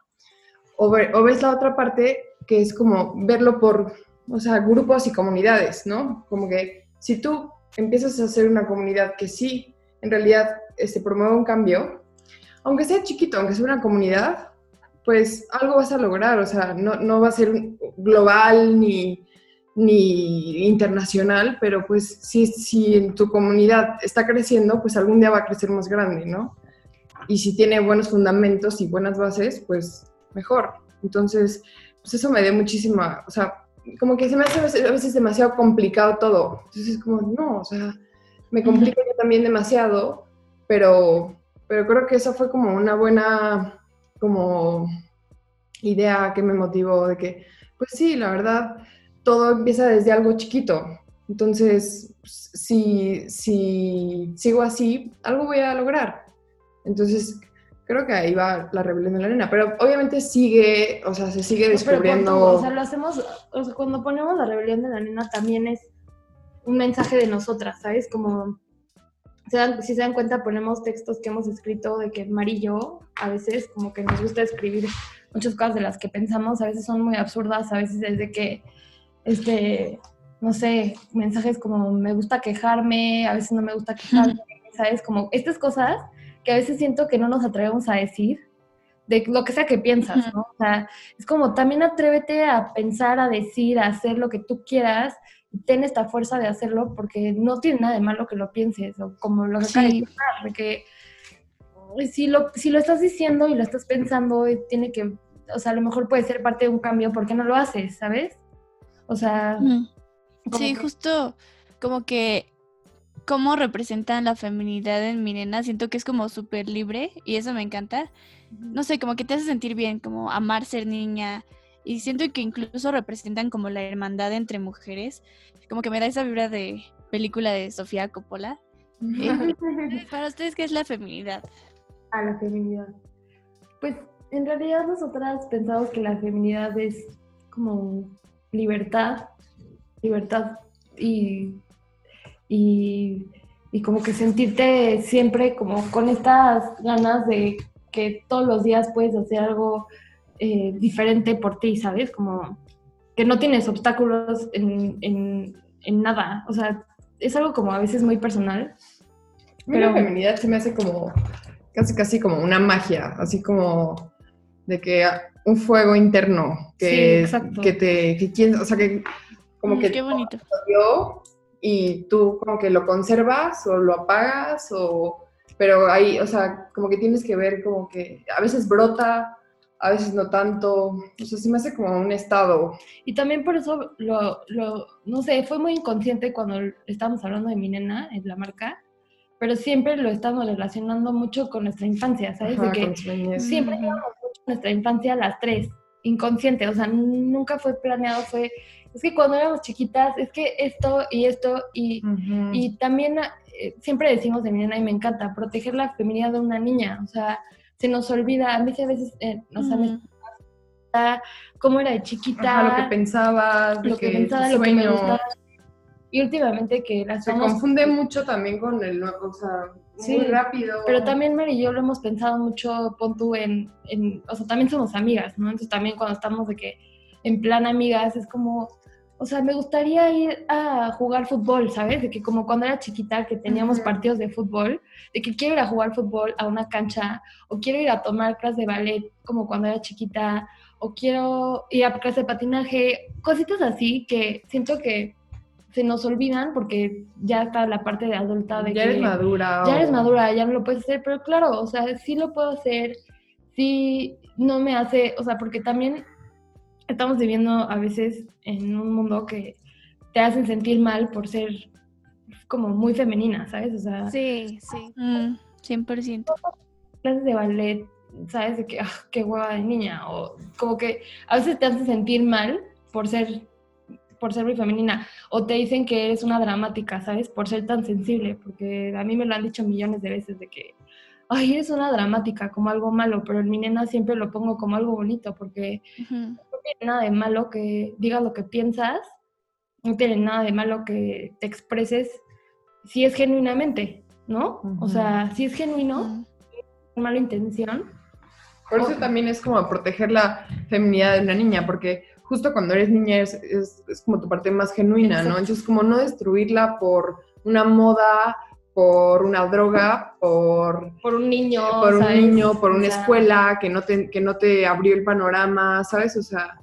O, ves la otra parte, que es como verlo por, o sea, grupos y comunidades, ¿no? Como que si tú empiezas a hacer una comunidad que sí en realidad este, promueve un cambio, aunque sea chiquito, aunque sea una comunidad, pues algo vas a lograr, o sea, no, no va a ser global ni, ni internacional, pero pues si, si en tu comunidad está creciendo, pues algún día va a crecer más grande, ¿no? Y si tiene buenos fundamentos y buenas bases, pues mejor. Entonces, pues eso me dio muchísima, o sea, como que se me hace a veces demasiado complicado todo. Entonces es como, no, o sea, me complica yo también demasiado, pero, pero creo que eso fue como una buena como idea que me motivó de que, pues sí, la verdad, todo empieza desde algo chiquito. Entonces, si, si sigo así, algo voy a lograr. Entonces, creo que ahí va la rebelión de la arena, pero obviamente sigue, o sea, se sigue descubriendo. o sea, lo hacemos, o sea, cuando ponemos la rebelión de la arena también es un mensaje de nosotras, ¿sabes? Como, si se dan cuenta, ponemos textos que hemos escrito de que amarillo, a veces como que nos gusta escribir muchas cosas de las que pensamos, a veces son muy absurdas, a veces es de que, este, no sé, mensajes como me gusta quejarme, a veces no me gusta quejarme, ¿sabes? Como estas cosas que a veces siento que no nos atrevemos a decir, de lo que sea que piensas, ¿no? O sea, es como también atrévete a pensar, a decir, a hacer lo que tú quieras ten esta fuerza de hacerlo porque no tiene nada de malo que lo pienses, o como lo que sí. de que si lo, si lo estás diciendo y lo estás pensando, tiene que, o sea, a lo mejor puede ser parte de un cambio, ¿por qué no lo haces, sabes? O sea... Sí, justo como que cómo representan la feminidad en mi nena, siento que es como súper libre y eso me encanta. No sé, como que te hace sentir bien, como amar ser niña, y siento que incluso representan como la hermandad entre mujeres, como que me da esa vibra de película de Sofía Coppola. Eh, para ustedes, ¿qué es la feminidad? A la feminidad. Pues en realidad nosotras pensamos que la feminidad es como libertad, libertad y, y y como que sentirte siempre como con estas ganas de que todos los días puedes hacer algo eh, diferente por ti, ¿sabes? Como que no tienes obstáculos en, en, nada. O sea, es algo como a veces muy personal. Pero la feminidad se me hace como casi casi como una magia, así como de que un fuego interno que, que te que quieres, o sea que como mm, que qué bonito. y tú como que lo conservas o lo apagas o pero ahí, o sea, como que tienes que ver como que a veces brota, a veces no tanto, o sea, sí me hace como un estado. Y también por eso lo, lo no sé, fue muy inconsciente cuando estábamos hablando de mi nena en la marca, pero siempre lo estamos relacionando mucho con nuestra infancia, ¿sabes? de que siempre mucho nuestra infancia a las tres, inconsciente, o sea, nunca fue planeado, fue es que cuando éramos chiquitas, es que esto y esto, y, y también eh, siempre decimos de mi nena y me encanta, proteger la feminidad de una niña, o sea, se nos olvida, a mí a veces, eh, o sea, me cómo era de chiquita, lo que pensabas, lo que, pensaba, lo que me gustaba. Y últimamente que las Se confunde mucho también con el, o sea, muy rápido. Pero también Mary y yo lo hemos pensado mucho, pon tú en, en, o sea, también somos amigas, ¿no? Entonces también cuando estamos de que en plan amigas es como, o sea, me gustaría ir a jugar fútbol, ¿sabes? De que como cuando era chiquita que teníamos partidos de fútbol, de que quiero ir a jugar fútbol a una cancha, o quiero ir a tomar clases de ballet como cuando era chiquita, o quiero ir a clase de patinaje, cositas así que siento que se nos olvidan porque ya está la parte de adulta de ya eres madura. Ya eres madura, ya no lo puedes hacer, pero claro, o sea, sí lo puedo hacer, sí no me hace, o sea, porque también estamos viviendo a veces en un mundo que te hacen sentir mal por ser como muy femenina, ¿sabes? O sea, sí, sí, 100%. Mm, clases de ballet, ¿sabes? De que, ah, qué hueva de niña, o como que a veces te hacen sentir mal por ser por ser muy femenina, o te dicen que eres una dramática, ¿sabes? Por ser tan sensible, porque a mí me lo han dicho millones de veces de que, ay, eres una dramática, como algo malo, pero en mi nena siempre lo pongo como algo bonito, porque tiene nada de malo que digas lo que piensas, no tiene nada de malo que te expreses si es genuinamente, ¿no? O sea, si es genuino, uh mala intención. Por eso también es como proteger la feminidad de una niña, porque justo cuando eres niña es, es, como tu parte más genuina, ¿no? Entonces, como no destruirla por una moda, por una droga, por, por un niño, por un niño, por una escuela que no te, que no te abrió el panorama, ¿sabes? O sea,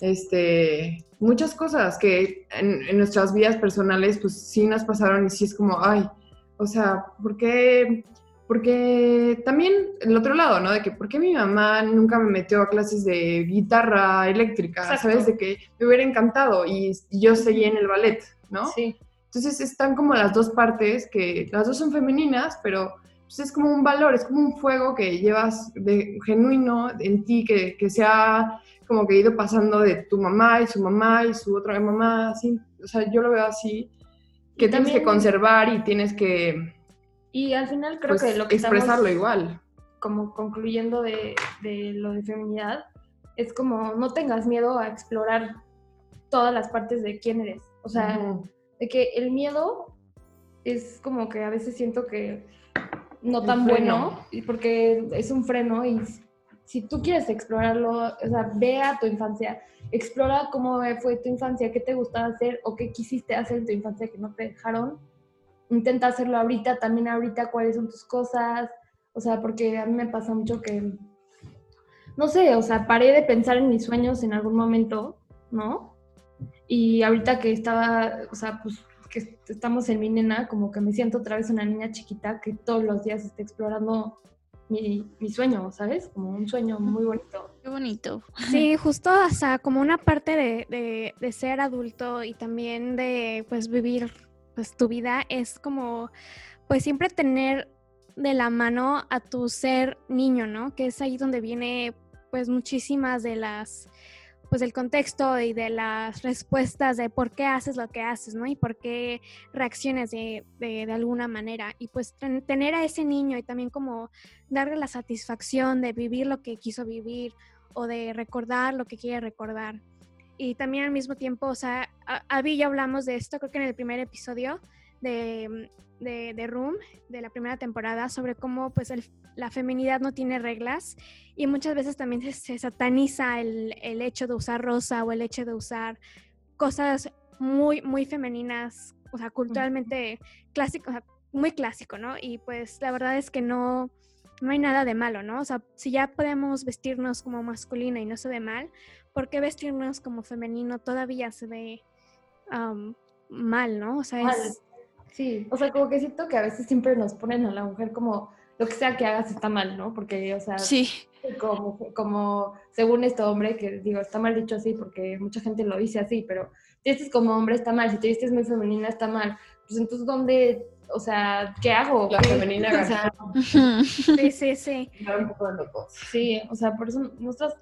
este, muchas cosas que en, nuestras vidas personales, pues sí nos pasaron y sí es como, ay, o sea, ¿por qué? Porque también el otro lado, ¿no? De que, ¿por qué mi mamá nunca me metió a clases de guitarra eléctrica? ¿Sabes? De que me hubiera encantado y, y yo seguí en el ballet, ¿no? Sí. Entonces están como las dos partes, que las dos son femeninas, pero pues, es como un valor, es como un fuego que llevas de genuino en ti, que, que se ha como que ido pasando de tu mamá y su mamá y su otra mamá, así, o sea, yo lo veo así, que tienes que conservar y tienes que... Y al final creo pues, que lo que expresarlo igual. Como concluyendo de, de lo de feminidad, es como no tengas miedo a explorar todas las partes de quién eres. O sea, de que el miedo es como que a veces siento que no tan bueno, porque es un freno y si tú quieres explorarlo, o sea, ve a tu infancia, explora cómo fue tu infancia, qué te gustaba hacer o qué quisiste hacer en tu infancia que no te dejaron. Intenta hacerlo ahorita, también ahorita cuáles son tus cosas, o sea, porque a mí me pasa mucho que, no sé, o sea, paré de pensar en mis sueños en algún momento, ¿no? Y ahorita que estaba, o sea, pues que estamos en mi nena, como que me siento otra vez una niña chiquita que todos los días está explorando mi, mi, sueño, ¿sabes? Como un sueño muy bonito. Qué bonito. Sí, justo hasta como una parte de, de, de, ser adulto y también de pues vivir pues tu vida es como pues siempre tener de la mano a tu ser niño, ¿no? Que es ahí donde viene pues muchísimas de las pues el contexto y de las respuestas de por qué haces lo que haces, ¿no? Y por qué reacciones de, de, alguna manera. Y pues tener a ese niño y también como darle la satisfacción de vivir lo que quiso vivir o de recordar lo que quiere recordar. Y también al mismo tiempo, o sea, a, a ya hablamos de esto, creo que en el primer episodio, de, de, Room, de la primera temporada, sobre cómo pues la feminidad no tiene reglas y muchas veces también se, sataniza el, el, hecho de usar rosa o el hecho de usar cosas muy, muy femeninas, o sea, culturalmente clásico, o sea, muy clásico, ¿no? Y pues la verdad es que no, no hay nada de malo, ¿no? O sea, si ya podemos vestirnos como masculina y no se ve mal, ¿por qué vestirnos como femenino todavía se ve mal, ¿no? O sea, es... Sí, o sea, como que siento que a veces siempre nos ponen a la mujer como lo que sea que hagas está mal, ¿no? Porque, o sea, sí. como, como según este hombre, que digo, está mal dicho así porque mucha gente lo dice así, pero si este es como hombre está mal, si te vistes muy femenina está mal, pues entonces ¿dónde, o sea, qué hago? La femenina o sea, Sí, sí, sí. Un poco de Sí, o sea, por eso nosotros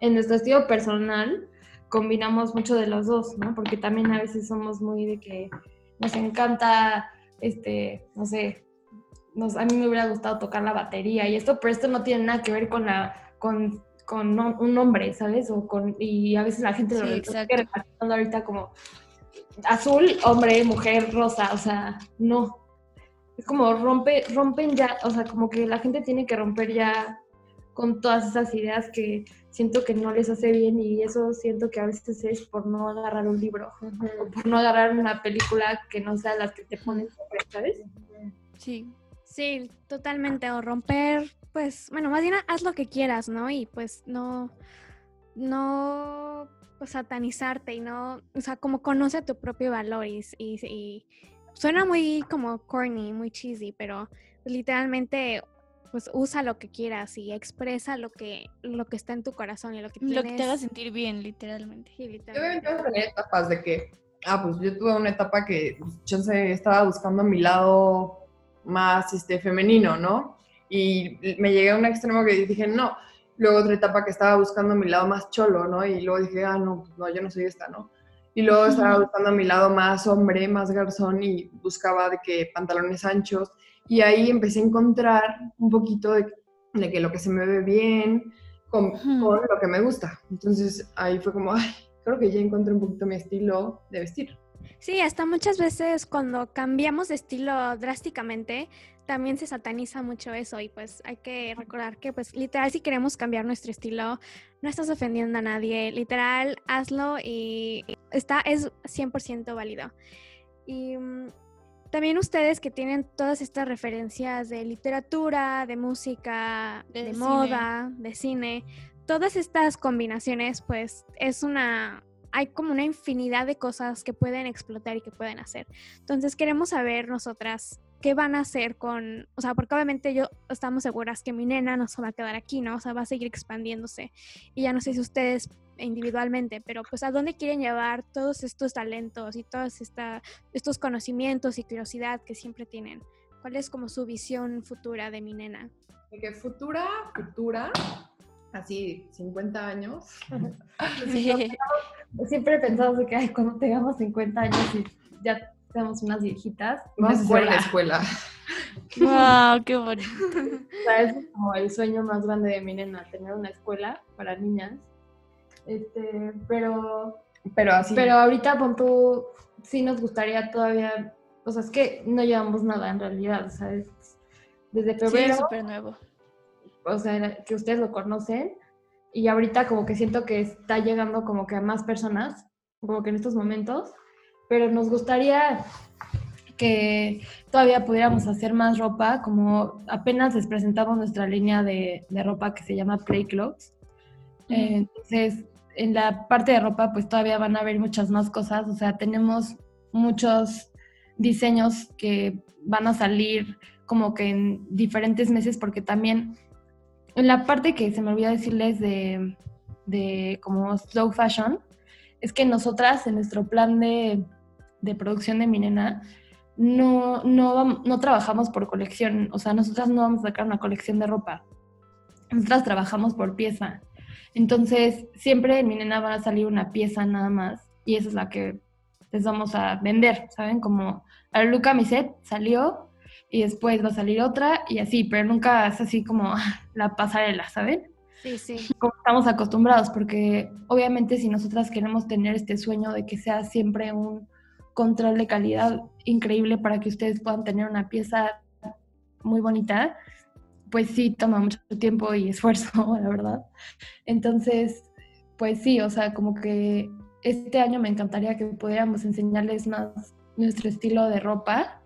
en nuestro estilo personal combinamos mucho de los dos, ¿no? Porque también a veces somos muy de que nos encanta, este, no sé, nos, a mí me hubiera gustado tocar la batería y esto, pero esto no tiene nada que ver con la, con, con un hombre, ¿sabes? O con, y a veces la gente lo está ahorita como azul, hombre, mujer, rosa, o sea, no. Es como rompe, rompen ya, o sea, como que la gente tiene que romper ya con todas esas ideas que siento que no les hace bien y eso siento que a veces es por no agarrar un libro o por no agarrar una película que no sea las que te ponen, ¿sabes? Sí, sí, totalmente. O romper, pues, bueno, más bien haz lo que quieras, ¿no? Y pues no, no satanizarte y no, o sea, como conoce tu propio valor y, y suena muy como corny, muy cheesy, pero literalmente pues usa lo que quieras y expresa lo que, lo que está en tu corazón y lo que tienes. Lo que te haga sentir bien, literalmente. Sí, literalmente. Yo obviamente vas a tener etapas de que, ah, pues yo tuve una etapa que yo estaba buscando mi lado más este, femenino, ¿no? Y me llegué a un extremo que dije, no. Luego otra etapa que estaba buscando mi lado más cholo, ¿no? Y luego dije, ah, no, no, yo no soy esta, ¿no? Y luego estaba buscando mi lado más hombre, más garzón y buscaba de que pantalones anchos y ahí empecé a encontrar un poquito de, que lo que se me ve bien con, lo que me gusta. Entonces ahí fue como, ay, creo que ya encontré un poquito mi estilo de vestir. Sí, hasta muchas veces cuando cambiamos de estilo drásticamente, también se sataniza mucho eso y pues hay que recordar que pues literal si queremos cambiar nuestro estilo, no estás ofendiendo a nadie, literal hazlo y está, es 100% válido. Y mm, también ustedes que tienen todas estas referencias de literatura, de música, de, moda, de cine, todas estas combinaciones, pues es una, hay como una infinidad de cosas que pueden explotar y que pueden hacer. Entonces queremos saber nosotras qué van a hacer con, o sea, porque obviamente yo estamos seguras que mi nena no se va a quedar aquí, ¿no? O sea, va a seguir expandiéndose. Y ya no sé si ustedes individualmente, pero pues a dónde quieren llevar todos estos talentos y todos esta, estos conocimientos y curiosidad que siempre tienen. ¿Cuál es como su visión futura de mi nena? De que futura, futura, así 50 años. siempre pensamos que cuando tengamos 50 años y ya seamos unas viejitas. Vamos a la escuela. ¡Wow! ¡Qué bonito! es como el sueño más grande de mi nena, tener una escuela para niñas este, pero, pero así. Pero ahorita, pon tú, sí nos gustaría todavía, o sea, es que no llevamos nada en realidad, o sea, desde febrero. Sí, súper nuevo. O sea, que ustedes lo conocen y ahorita como que siento que está llegando como que a más personas, como que en estos momentos, pero nos gustaría que todavía pudiéramos hacer más ropa, como apenas les presentamos nuestra línea de, de ropa que se llama Play Clothes. entonces, en la parte de ropa pues todavía van a haber muchas más cosas, o sea, tenemos muchos diseños que van a salir como que en diferentes meses porque también en la parte que se me olvidó decirles de, de como slow fashion, es que nosotras en nuestro plan de, de producción de mi nena no, no, no trabajamos por colección, o sea, nosotras no vamos a sacar una colección de ropa, nosotras trabajamos por pieza. Entonces, siempre en mi nena va a salir una pieza nada más y esa es la que les vamos a vender, ¿saben? Como a Luca Miset salió y después va a salir otra y así, pero nunca es así como la pasarela, ¿saben? Sí, sí. Como estamos acostumbrados, porque obviamente si nosotras queremos tener este sueño de que sea siempre un control de calidad increíble para que ustedes puedan tener una pieza muy bonita, pues sí toma mucho tiempo y esfuerzo, la verdad. Entonces, pues sí, o sea, como que este año me encantaría que pudiéramos enseñarles más nuestro estilo de ropa,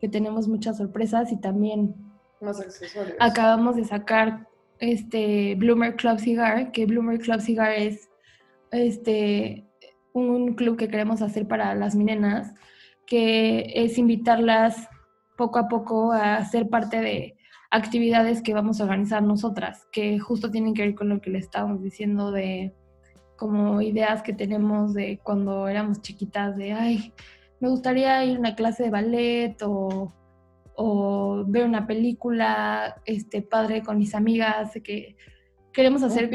que tenemos muchas sorpresas y también más accesorios. Acabamos de sacar este Bloomer Club Cigar, que Bloomer Club Cigar es este un club que queremos hacer para las minenas, que es invitarlas poco a poco a ser parte de actividades que vamos a organizar nosotras, que justo tienen que ver con lo que le estábamos diciendo de como ideas que tenemos de cuando éramos chiquitas, de, ay, me gustaría ir a una clase de ballet o, o ver una película este, padre con mis amigas, que queremos hacer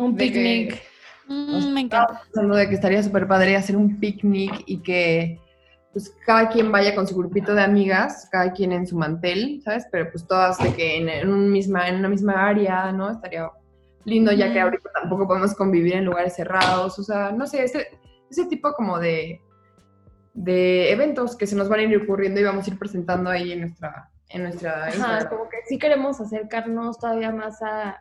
un picnic. Mm, me encanta. Pensando de que estaría súper padre hacer un picnic y que pues cada quien vaya con su grupito de amigas, cada quien en su mantel, ¿sabes? Pero pues todas de que en, un misma, en una misma área, ¿no? Estaría lindo, ya que ahorita tampoco podemos convivir en lugares cerrados, o sea, no sé, ese, ese tipo como de, de eventos que se nos van a ir ocurriendo y vamos a ir presentando ahí en nuestra, en nuestra Ajá, como que sí queremos acercarnos todavía más a,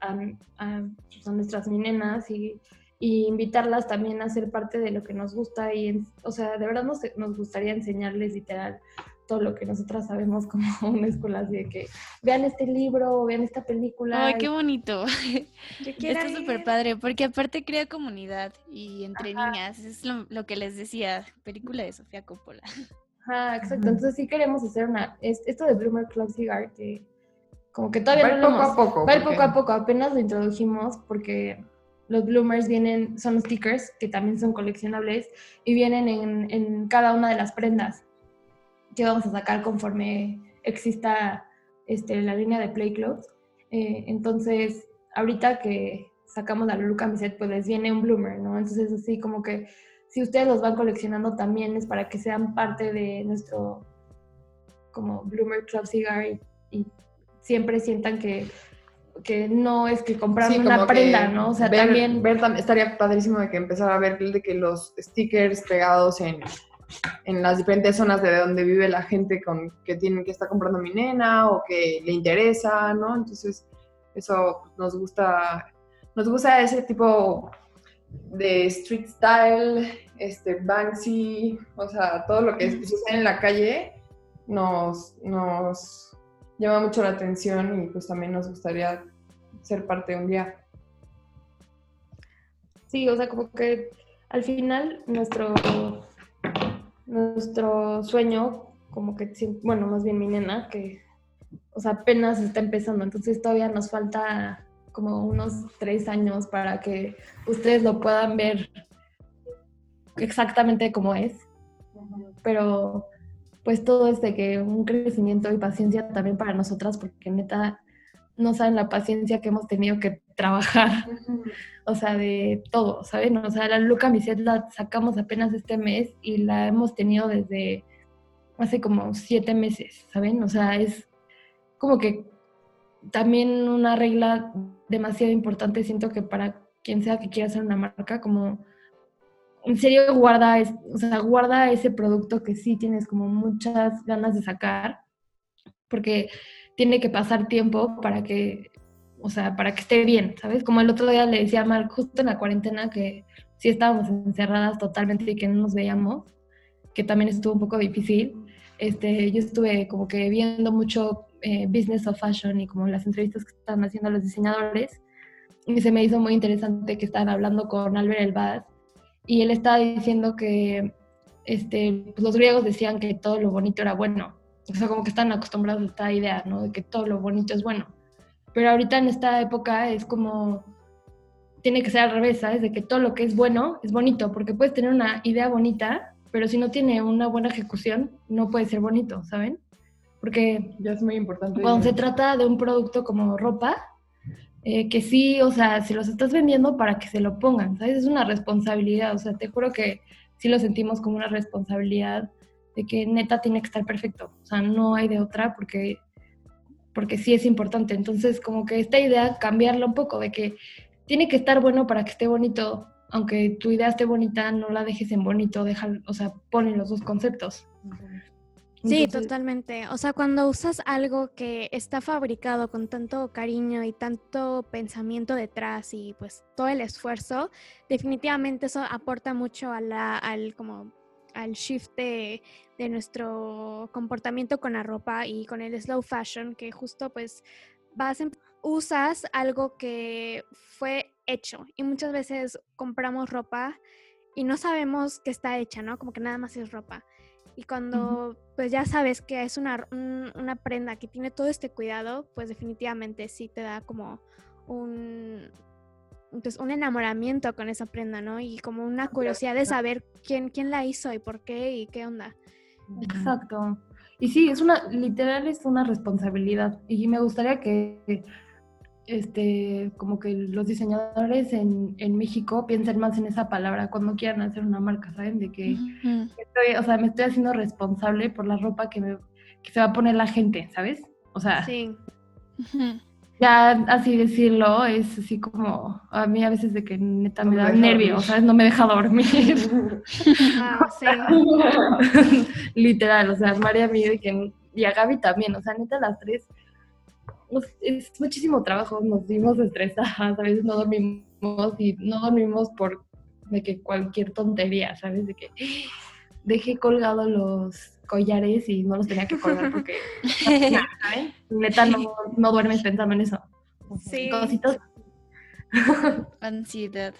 a, a, pues, a nuestras minenas y y invitarlas también a ser parte de lo que nos gusta y, o sea, de verdad nos, nos gustaría enseñarles literal todo lo que nosotras sabemos como una escuela, así de que vean este libro, vean esta película. Ay, qué bonito. Está súper padre, porque aparte crea comunidad y entre niñas, es lo, que les decía, película de Sofía Coppola. Ajá, exacto. Entonces sí queremos hacer una, esto de Bloomer Club Cigar, que como que todavía no lo poco a poco. Va poco a poco, apenas lo introdujimos porque los bloomers vienen, son stickers que también son coleccionables y vienen en, cada una de las prendas que vamos a sacar conforme exista este, la línea de Play Clothes. Eh, entonces, ahorita que sacamos la Lulu Camisette, pues les viene un bloomer, ¿no? Entonces, así como que si ustedes los van coleccionando también es para que sean parte de nuestro como Bloomer Club Cigar y siempre sientan que que no es que comprar una prenda, ¿no? O sea, también... Ver, estaría padrísimo de que empezara a ver de que los stickers pegados en, en las diferentes zonas de donde vive la gente con que tiene que está comprando mi nena o que le interesa, ¿no? Entonces, eso nos gusta, nos gusta ese tipo de street style, este, Banksy, o sea, todo lo que sucede en la calle nos, nos llama mucho la atención y pues también nos gustaría ser parte de un día. Sí, o sea, como que al final nuestro, nuestro sueño, como que, bueno, más bien mi nena, que, o sea, apenas está empezando, entonces todavía nos falta como unos tres años para que ustedes lo puedan ver exactamente como es. Pero pues todo es de que un crecimiento y paciencia también para nosotras, porque neta, no saben la paciencia que hemos tenido que trabajar, o sea, de todo, ¿saben? O sea, la Luca Miset la sacamos apenas este mes y la hemos tenido desde hace como siete meses, ¿saben? O sea, es como que también una regla demasiado importante, siento que para quien sea que quiera hacer una marca, como en serio guarda, o sea, guarda ese producto que sí tienes como muchas ganas de sacar, porque tiene que pasar tiempo para que, o sea, para que esté bien, ¿sabes? Como el otro día le decía a Mark, justo en la cuarentena, que sí estábamos encerradas totalmente y que no nos veíamos, que también estuvo un poco difícil. Este, yo estuve como que viendo mucho eh, Business of Fashion y como las entrevistas que estaban haciendo los diseñadores, y se me hizo muy interesante que estaban hablando con Albert Elbaz, y él estaba diciendo que este, pues, los griegos decían que todo lo bonito era bueno. O sea, como que están acostumbrados a esta idea, ¿no? De que todo lo bonito es bueno. Pero ahorita en esta época es como, tiene que ser al revés, ¿sabes? De que todo lo que es bueno es bonito, porque puedes tener una idea bonita, pero si no tiene una buena ejecución, no puede ser bonito, ¿saben? Porque ya es muy importante. Cuando se trata de un producto como ropa, eh, que sí, o sea, si los estás vendiendo para que se lo pongan, ¿sabes? Es una responsabilidad, o sea, te juro que sí lo sentimos como una responsabilidad de que neta tiene que estar perfecto, o sea, no hay de otra porque, porque sí es importante. Entonces, como que esta idea, cambiarla un poco, de que tiene que estar bueno para que esté bonito, aunque tu idea esté bonita, no la dejes en bonito, deja, o sea, ponen los dos conceptos. Sí, totalmente. O sea, cuando usas algo que está fabricado con tanto cariño y tanto pensamiento detrás y pues todo el esfuerzo, definitivamente eso aporta mucho a la, al como al shift de, nuestro comportamiento con la ropa y con el slow fashion, que justo pues vas usas algo que fue hecho y muchas veces compramos ropa y no sabemos qué está hecha, ¿no? Como que nada más es ropa. Y cuando pues ya sabes que es una, una prenda que tiene todo este cuidado, pues definitivamente sí te da como un, pues, un enamoramiento con esa prenda, ¿no? Y como una curiosidad de saber quién, quién la hizo y por qué y qué onda. Exacto. Y sí, es una, literal es una responsabilidad. Y me gustaría que este, como que los diseñadores en, en, México piensen más en esa palabra cuando quieran hacer una marca, ¿saben? De que, estoy, o sea, me estoy haciendo responsable por la ropa que, me, que se va a poner la gente, ¿sabes? O sea, sí. ya así decirlo es así como, a mí a veces de que neta me da nervio, ¿sabes? No me deja dormir. Ah, sí. Literal, o sea, María mí y a Gaby también, o sea, neta las tres es muchísimo trabajo, nos vimos estresadas, a veces no dormimos y no dormimos por de que cualquier tontería, ¿sabes? De que dejé colgados los collares y no los tenía que colgar porque ¿sabes? neta no, no, duermes pensando en eso. Sí. Cositas. Ansiedad.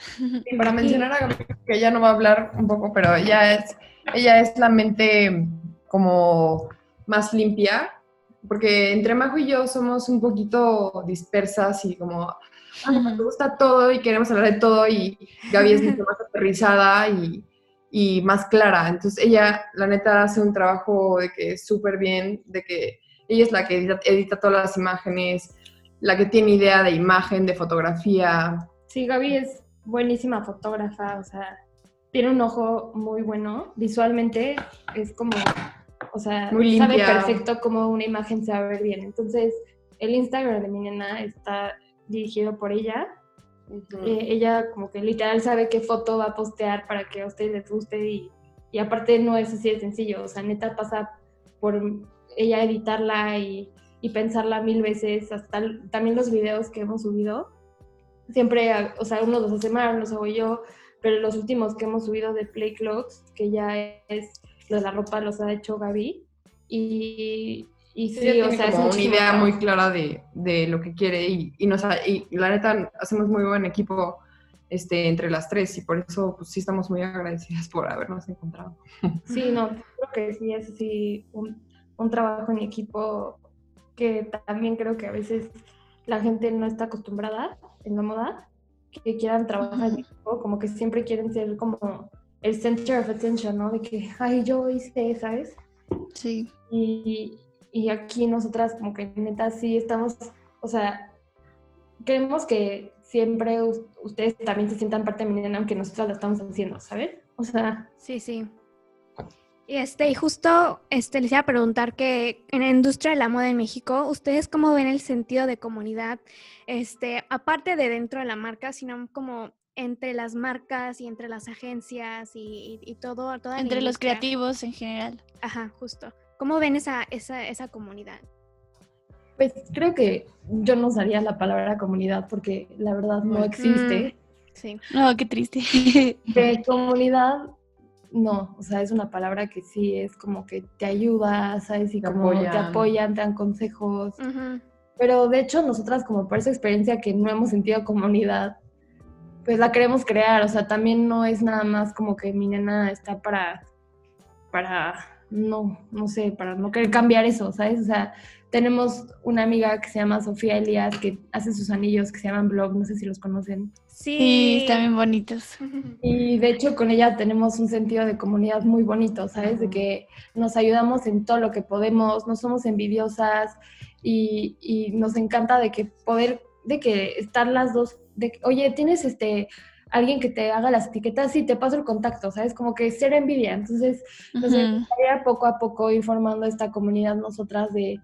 para mencionar a que ella no va a hablar un poco, pero ella es, ella es la mente como más limpia porque entre Majo y yo somos un poquito dispersas y como nos gusta todo y queremos hablar de todo y Gaby es mucho más aterrizada y, y, más clara. Entonces ella, la neta, hace un trabajo de que es súper bien, de que ella es la que edita, edita, todas las imágenes, la que tiene idea de imagen, de fotografía. Sí, Gaby es buenísima fotógrafa, o sea, tiene un ojo muy bueno. Visualmente es como o sea, sabe perfecto cómo una imagen se va a ver bien. Entonces, el Instagram de mi nena está dirigido por ella. Eh, ella como que literal sabe qué foto va a postear para que a ustedes les guste y, y aparte no es así de sencillo, o sea, neta pasa por ella editarla y, y pensarla mil veces, hasta también los videos que hemos subido, siempre, o sea, uno los hace Mar, los hago yo, pero los últimos que hemos subido de Play Clothes, que ya es lo de la ropa los ha hecho Gaby. Y, y sí, o sea, es una idea muy clara de, de, lo que quiere y, y, nos, y la neta hacemos muy buen equipo este, entre las tres y por eso pues, sí estamos muy agradecidas por habernos encontrado. Sí, no, creo que sí es así un, un trabajo en equipo que también creo que a veces la gente no está acostumbrada en la moda, que quieran trabajar en equipo, como que siempre quieren ser como el center of attention, ¿no? De que, ay, yo hice, ¿sabes? Sí. Y, y aquí nosotras como que neta sí estamos, o sea, queremos que siempre ustedes también se sientan parte de mi nena, aunque nosotras lo estamos haciendo, ¿sabes? O sea. Sí, sí. Y este, y justo este, les iba a preguntar que en la industria de la moda en México, ¿ustedes cómo ven el sentido de comunidad? Este, aparte de dentro de la marca, sino como entre las marcas y entre las agencias y, todo. Toda entre los creativos en general. Ajá, justo. ¿Cómo ven esa, esa, esa comunidad? Pues creo que yo no usaría la palabra comunidad porque la verdad no existe. sí. No, qué triste. De comunidad, no. O sea, es una palabra que sí es como que te ayuda, ¿sabes? Y como te apoyan, te dan consejos. Pero de hecho, nosotras, como por esa experiencia que no hemos sentido comunidad, pues la queremos crear, o sea, también no es nada más como que mi nena está para, para, no, no sé, para no querer cambiar eso, ¿sabes? O sea, tenemos una amiga que se llama Sofía Elías que hace sus anillos que se llaman blog, no sé si los conocen. Sí, están bien bonitos. Y de hecho con ella tenemos un sentido de comunidad muy bonito, ¿sabes? De que nos ayudamos en todo lo que podemos, no somos envidiosas y, y nos encanta de que poder, de que estar las dos oye, tienes este alguien que te haga las etiquetas y te paso el contacto, ¿sabes? Como que ser envidia. Entonces, nos poco a poco ir formando esta comunidad nosotras de,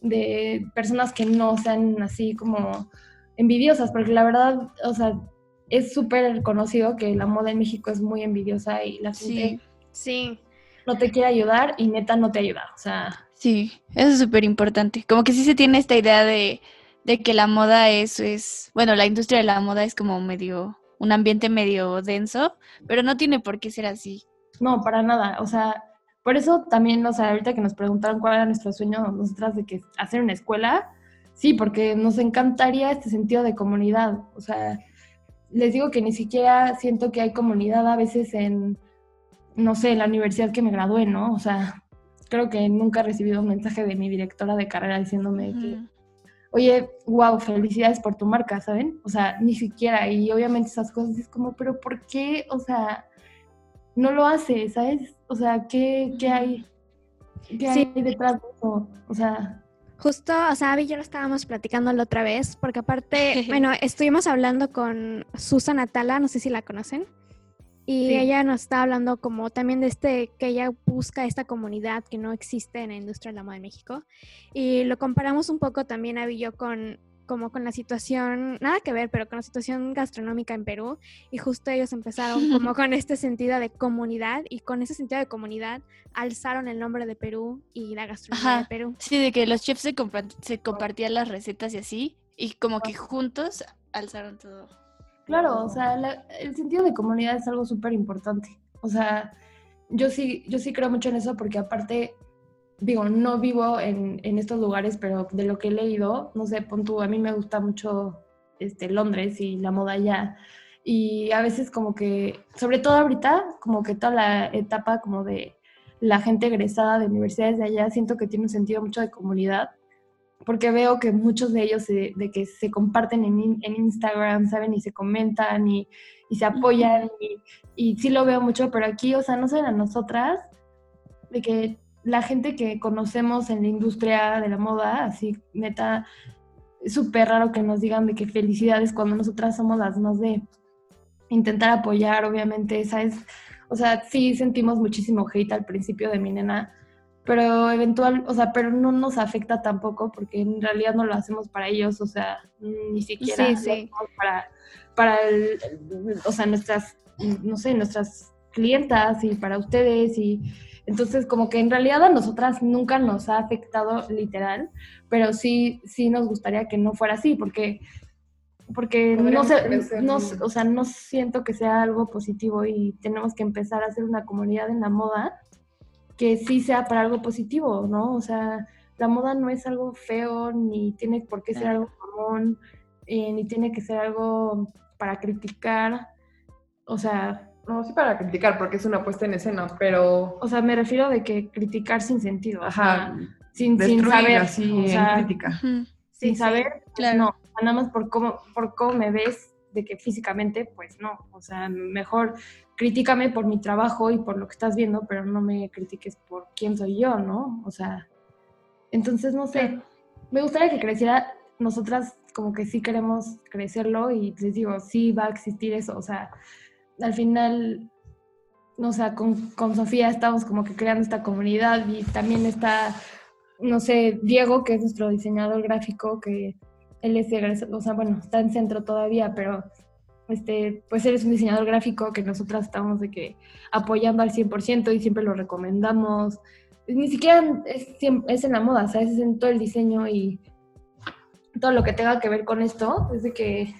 de personas que no sean así como envidiosas, porque la verdad, o sea, es súper conocido que la moda en México es muy envidiosa y la gente sí. no te quiere ayudar y neta no te ayuda. O sea. Sí, eso es súper importante. Como que sí se tiene esta idea de, de que la moda es, es, bueno, la industria de la moda es como medio, un ambiente medio denso, pero no tiene por qué ser así. No, para nada. O sea, por eso también, o sea, ahorita que nos preguntaron cuál era nuestro sueño nosotras de que hacer una escuela, sí, porque nos encantaría este sentido de comunidad. O sea, les digo que ni siquiera siento que hay comunidad a veces en, no sé, en la universidad que me gradué, ¿no? O sea, creo que nunca he recibido un mensaje de mi directora de carrera diciéndome que, oye, wow, felicidades por tu marca, ¿saben? O sea, ni siquiera. Y obviamente esas cosas es como, pero ¿por qué? O sea, no lo hace, ¿sabes? O sea, ¿qué, qué hay? ¿Qué hay detrás de eso? O sea, Justo, o sea, Abby y yo lo estábamos platicando la otra vez, porque aparte, bueno, estuvimos hablando con Susan Atala, no sé si la conocen, y ella nos está hablando como también de este, que ella busca esta comunidad que no existe en la industria de la moda en México, y lo comparamos un poco también Abby y yo con como con la situación, nada que ver, pero con la situación gastronómica en Perú y justo ellos empezaron como con este sentido de comunidad y con ese sentido de comunidad alzaron el nombre de Perú y la gastronomía de Perú. Sí, de que los chefs se, se compartían las recetas y así y como que juntos alzaron todo. Claro, o sea, el sentido de comunidad es algo súper importante. O sea, yo sí, yo sí creo mucho en eso porque aparte digo, no vivo en, en, estos lugares, pero de lo que he leído, no sé, pon tú, a mí me gusta mucho este, Londres y la moda allá. Y a veces como que, sobre todo ahorita, como que toda la etapa como de la gente egresada de universidades de allá, siento que tiene un sentido mucho de comunidad, porque veo que muchos de ellos de que se comparten en, en, Instagram, ¿saben? Y se comentan y, y se apoyan y, y sí lo veo mucho, pero aquí, o sea, no saben a nosotras de que la gente que conocemos en la industria de la moda, así neta, es súper raro que nos digan de que felicidades cuando nosotras somos las más de intentar apoyar, obviamente, esa es, o sea, sí sentimos muchísimo hate al principio de mi nena, pero eventual, o sea, pero no nos afecta tampoco porque en realidad no lo hacemos para ellos, o sea, ni siquiera para, para o sea, nuestras, no sé, nuestras clientas y para ustedes y entonces, como que en realidad a nosotras nunca nos ha afectado literal, pero sí, sí nos gustaría que no fuera así, porque, porque no, sé, no, o sea, no siento que sea algo positivo y tenemos que empezar a hacer una comunidad en la moda que sí sea para algo positivo, ¿no? O sea, la moda no es algo feo, ni tiene por qué ser algo común, eh, ni tiene que ser algo para criticar. O sea, no, sí para criticar, porque es una puesta en escena, pero... O sea, me refiero de que criticar sin sentido. Ajá. sin, sin, saber. Así, o sea, crítica. Sin saber, claro. no. Nada más por cómo, por cómo me ves de que físicamente, pues no. O sea, mejor críticame por mi trabajo y por lo que estás viendo, pero no me critiques por quién soy yo, ¿no? O sea, entonces, no sé. Me gustaría que creciera. Nosotras como que sí queremos crecerlo y les digo, sí va a existir eso. O sea, al final, o sea, con, con Sofía estamos como que creando esta comunidad y también está, no sé, Diego, que es nuestro diseñador gráfico, que él es, o sea, bueno, está en centro todavía, pero este, pues él es un diseñador gráfico que nosotras estamos de que apoyando al 100% y siempre lo recomendamos. Ni siquiera es, es en la moda, ¿sabes? Es en todo el diseño y todo lo que tenga que ver con esto, es de que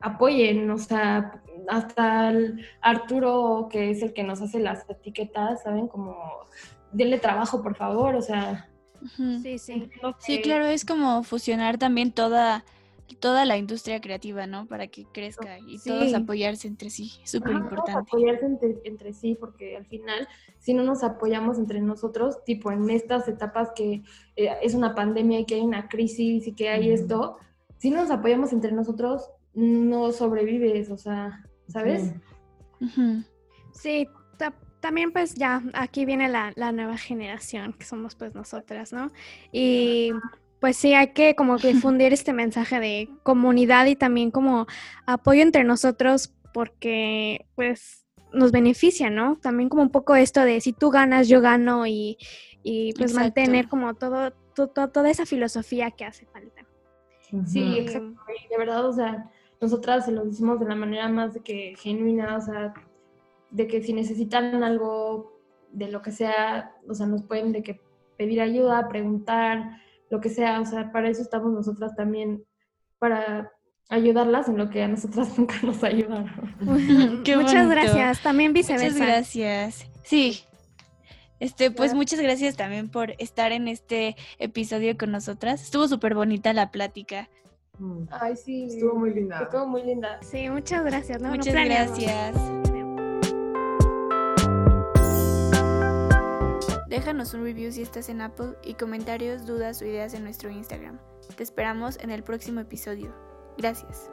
apoyen, o sea, hasta el Arturo, que es el que nos hace las etiquetas, ¿saben? Como, denle trabajo, por favor, o sea. Sí, sí. Sí, claro, es como fusionar también toda, toda la industria creativa, ¿no? Para que crezca y todos apoyarse entre sí, súper importante. Apoyarse entre, sí, porque al final, si no nos apoyamos entre nosotros, tipo en estas etapas que eh, es una pandemia y que hay una crisis y que hay esto, si no nos apoyamos entre nosotros, no sobrevives, o sea, ¿sabes? Sí, también pues ya aquí viene la, nueva generación, que somos pues nosotras, ¿no? Y pues sí, hay que como que difundir este mensaje de comunidad y también como apoyo entre nosotros porque pues nos beneficia, ¿no? También como un poco esto de si tú ganas, yo gano y, pues mantener como todo, todo, toda esa filosofía que hace falta. Sí, exacto. de verdad, o sea, nosotras se lo decimos de la manera más de que genuina, o sea, de que si necesitan algo de lo que sea, o sea, nos pueden de que pedir ayuda, preguntar, lo que sea, o sea, para eso estamos nosotras también, para ayudarlas en lo que a nosotras nunca nos ayudaron. muchas gracias, también viceversa. Muchas gracias. Sí. Este, pues muchas gracias también por estar en este episodio con nosotras. Estuvo súper bonita la plática. Mm. Ay, sí. Estuvo muy linda. Estuvo muy linda. Sí, muchas gracias. Muchas gracias. Déjanos un review si estás en Apple y comentarios, dudas o ideas en nuestro Instagram. Te esperamos en el próximo episodio. Gracias.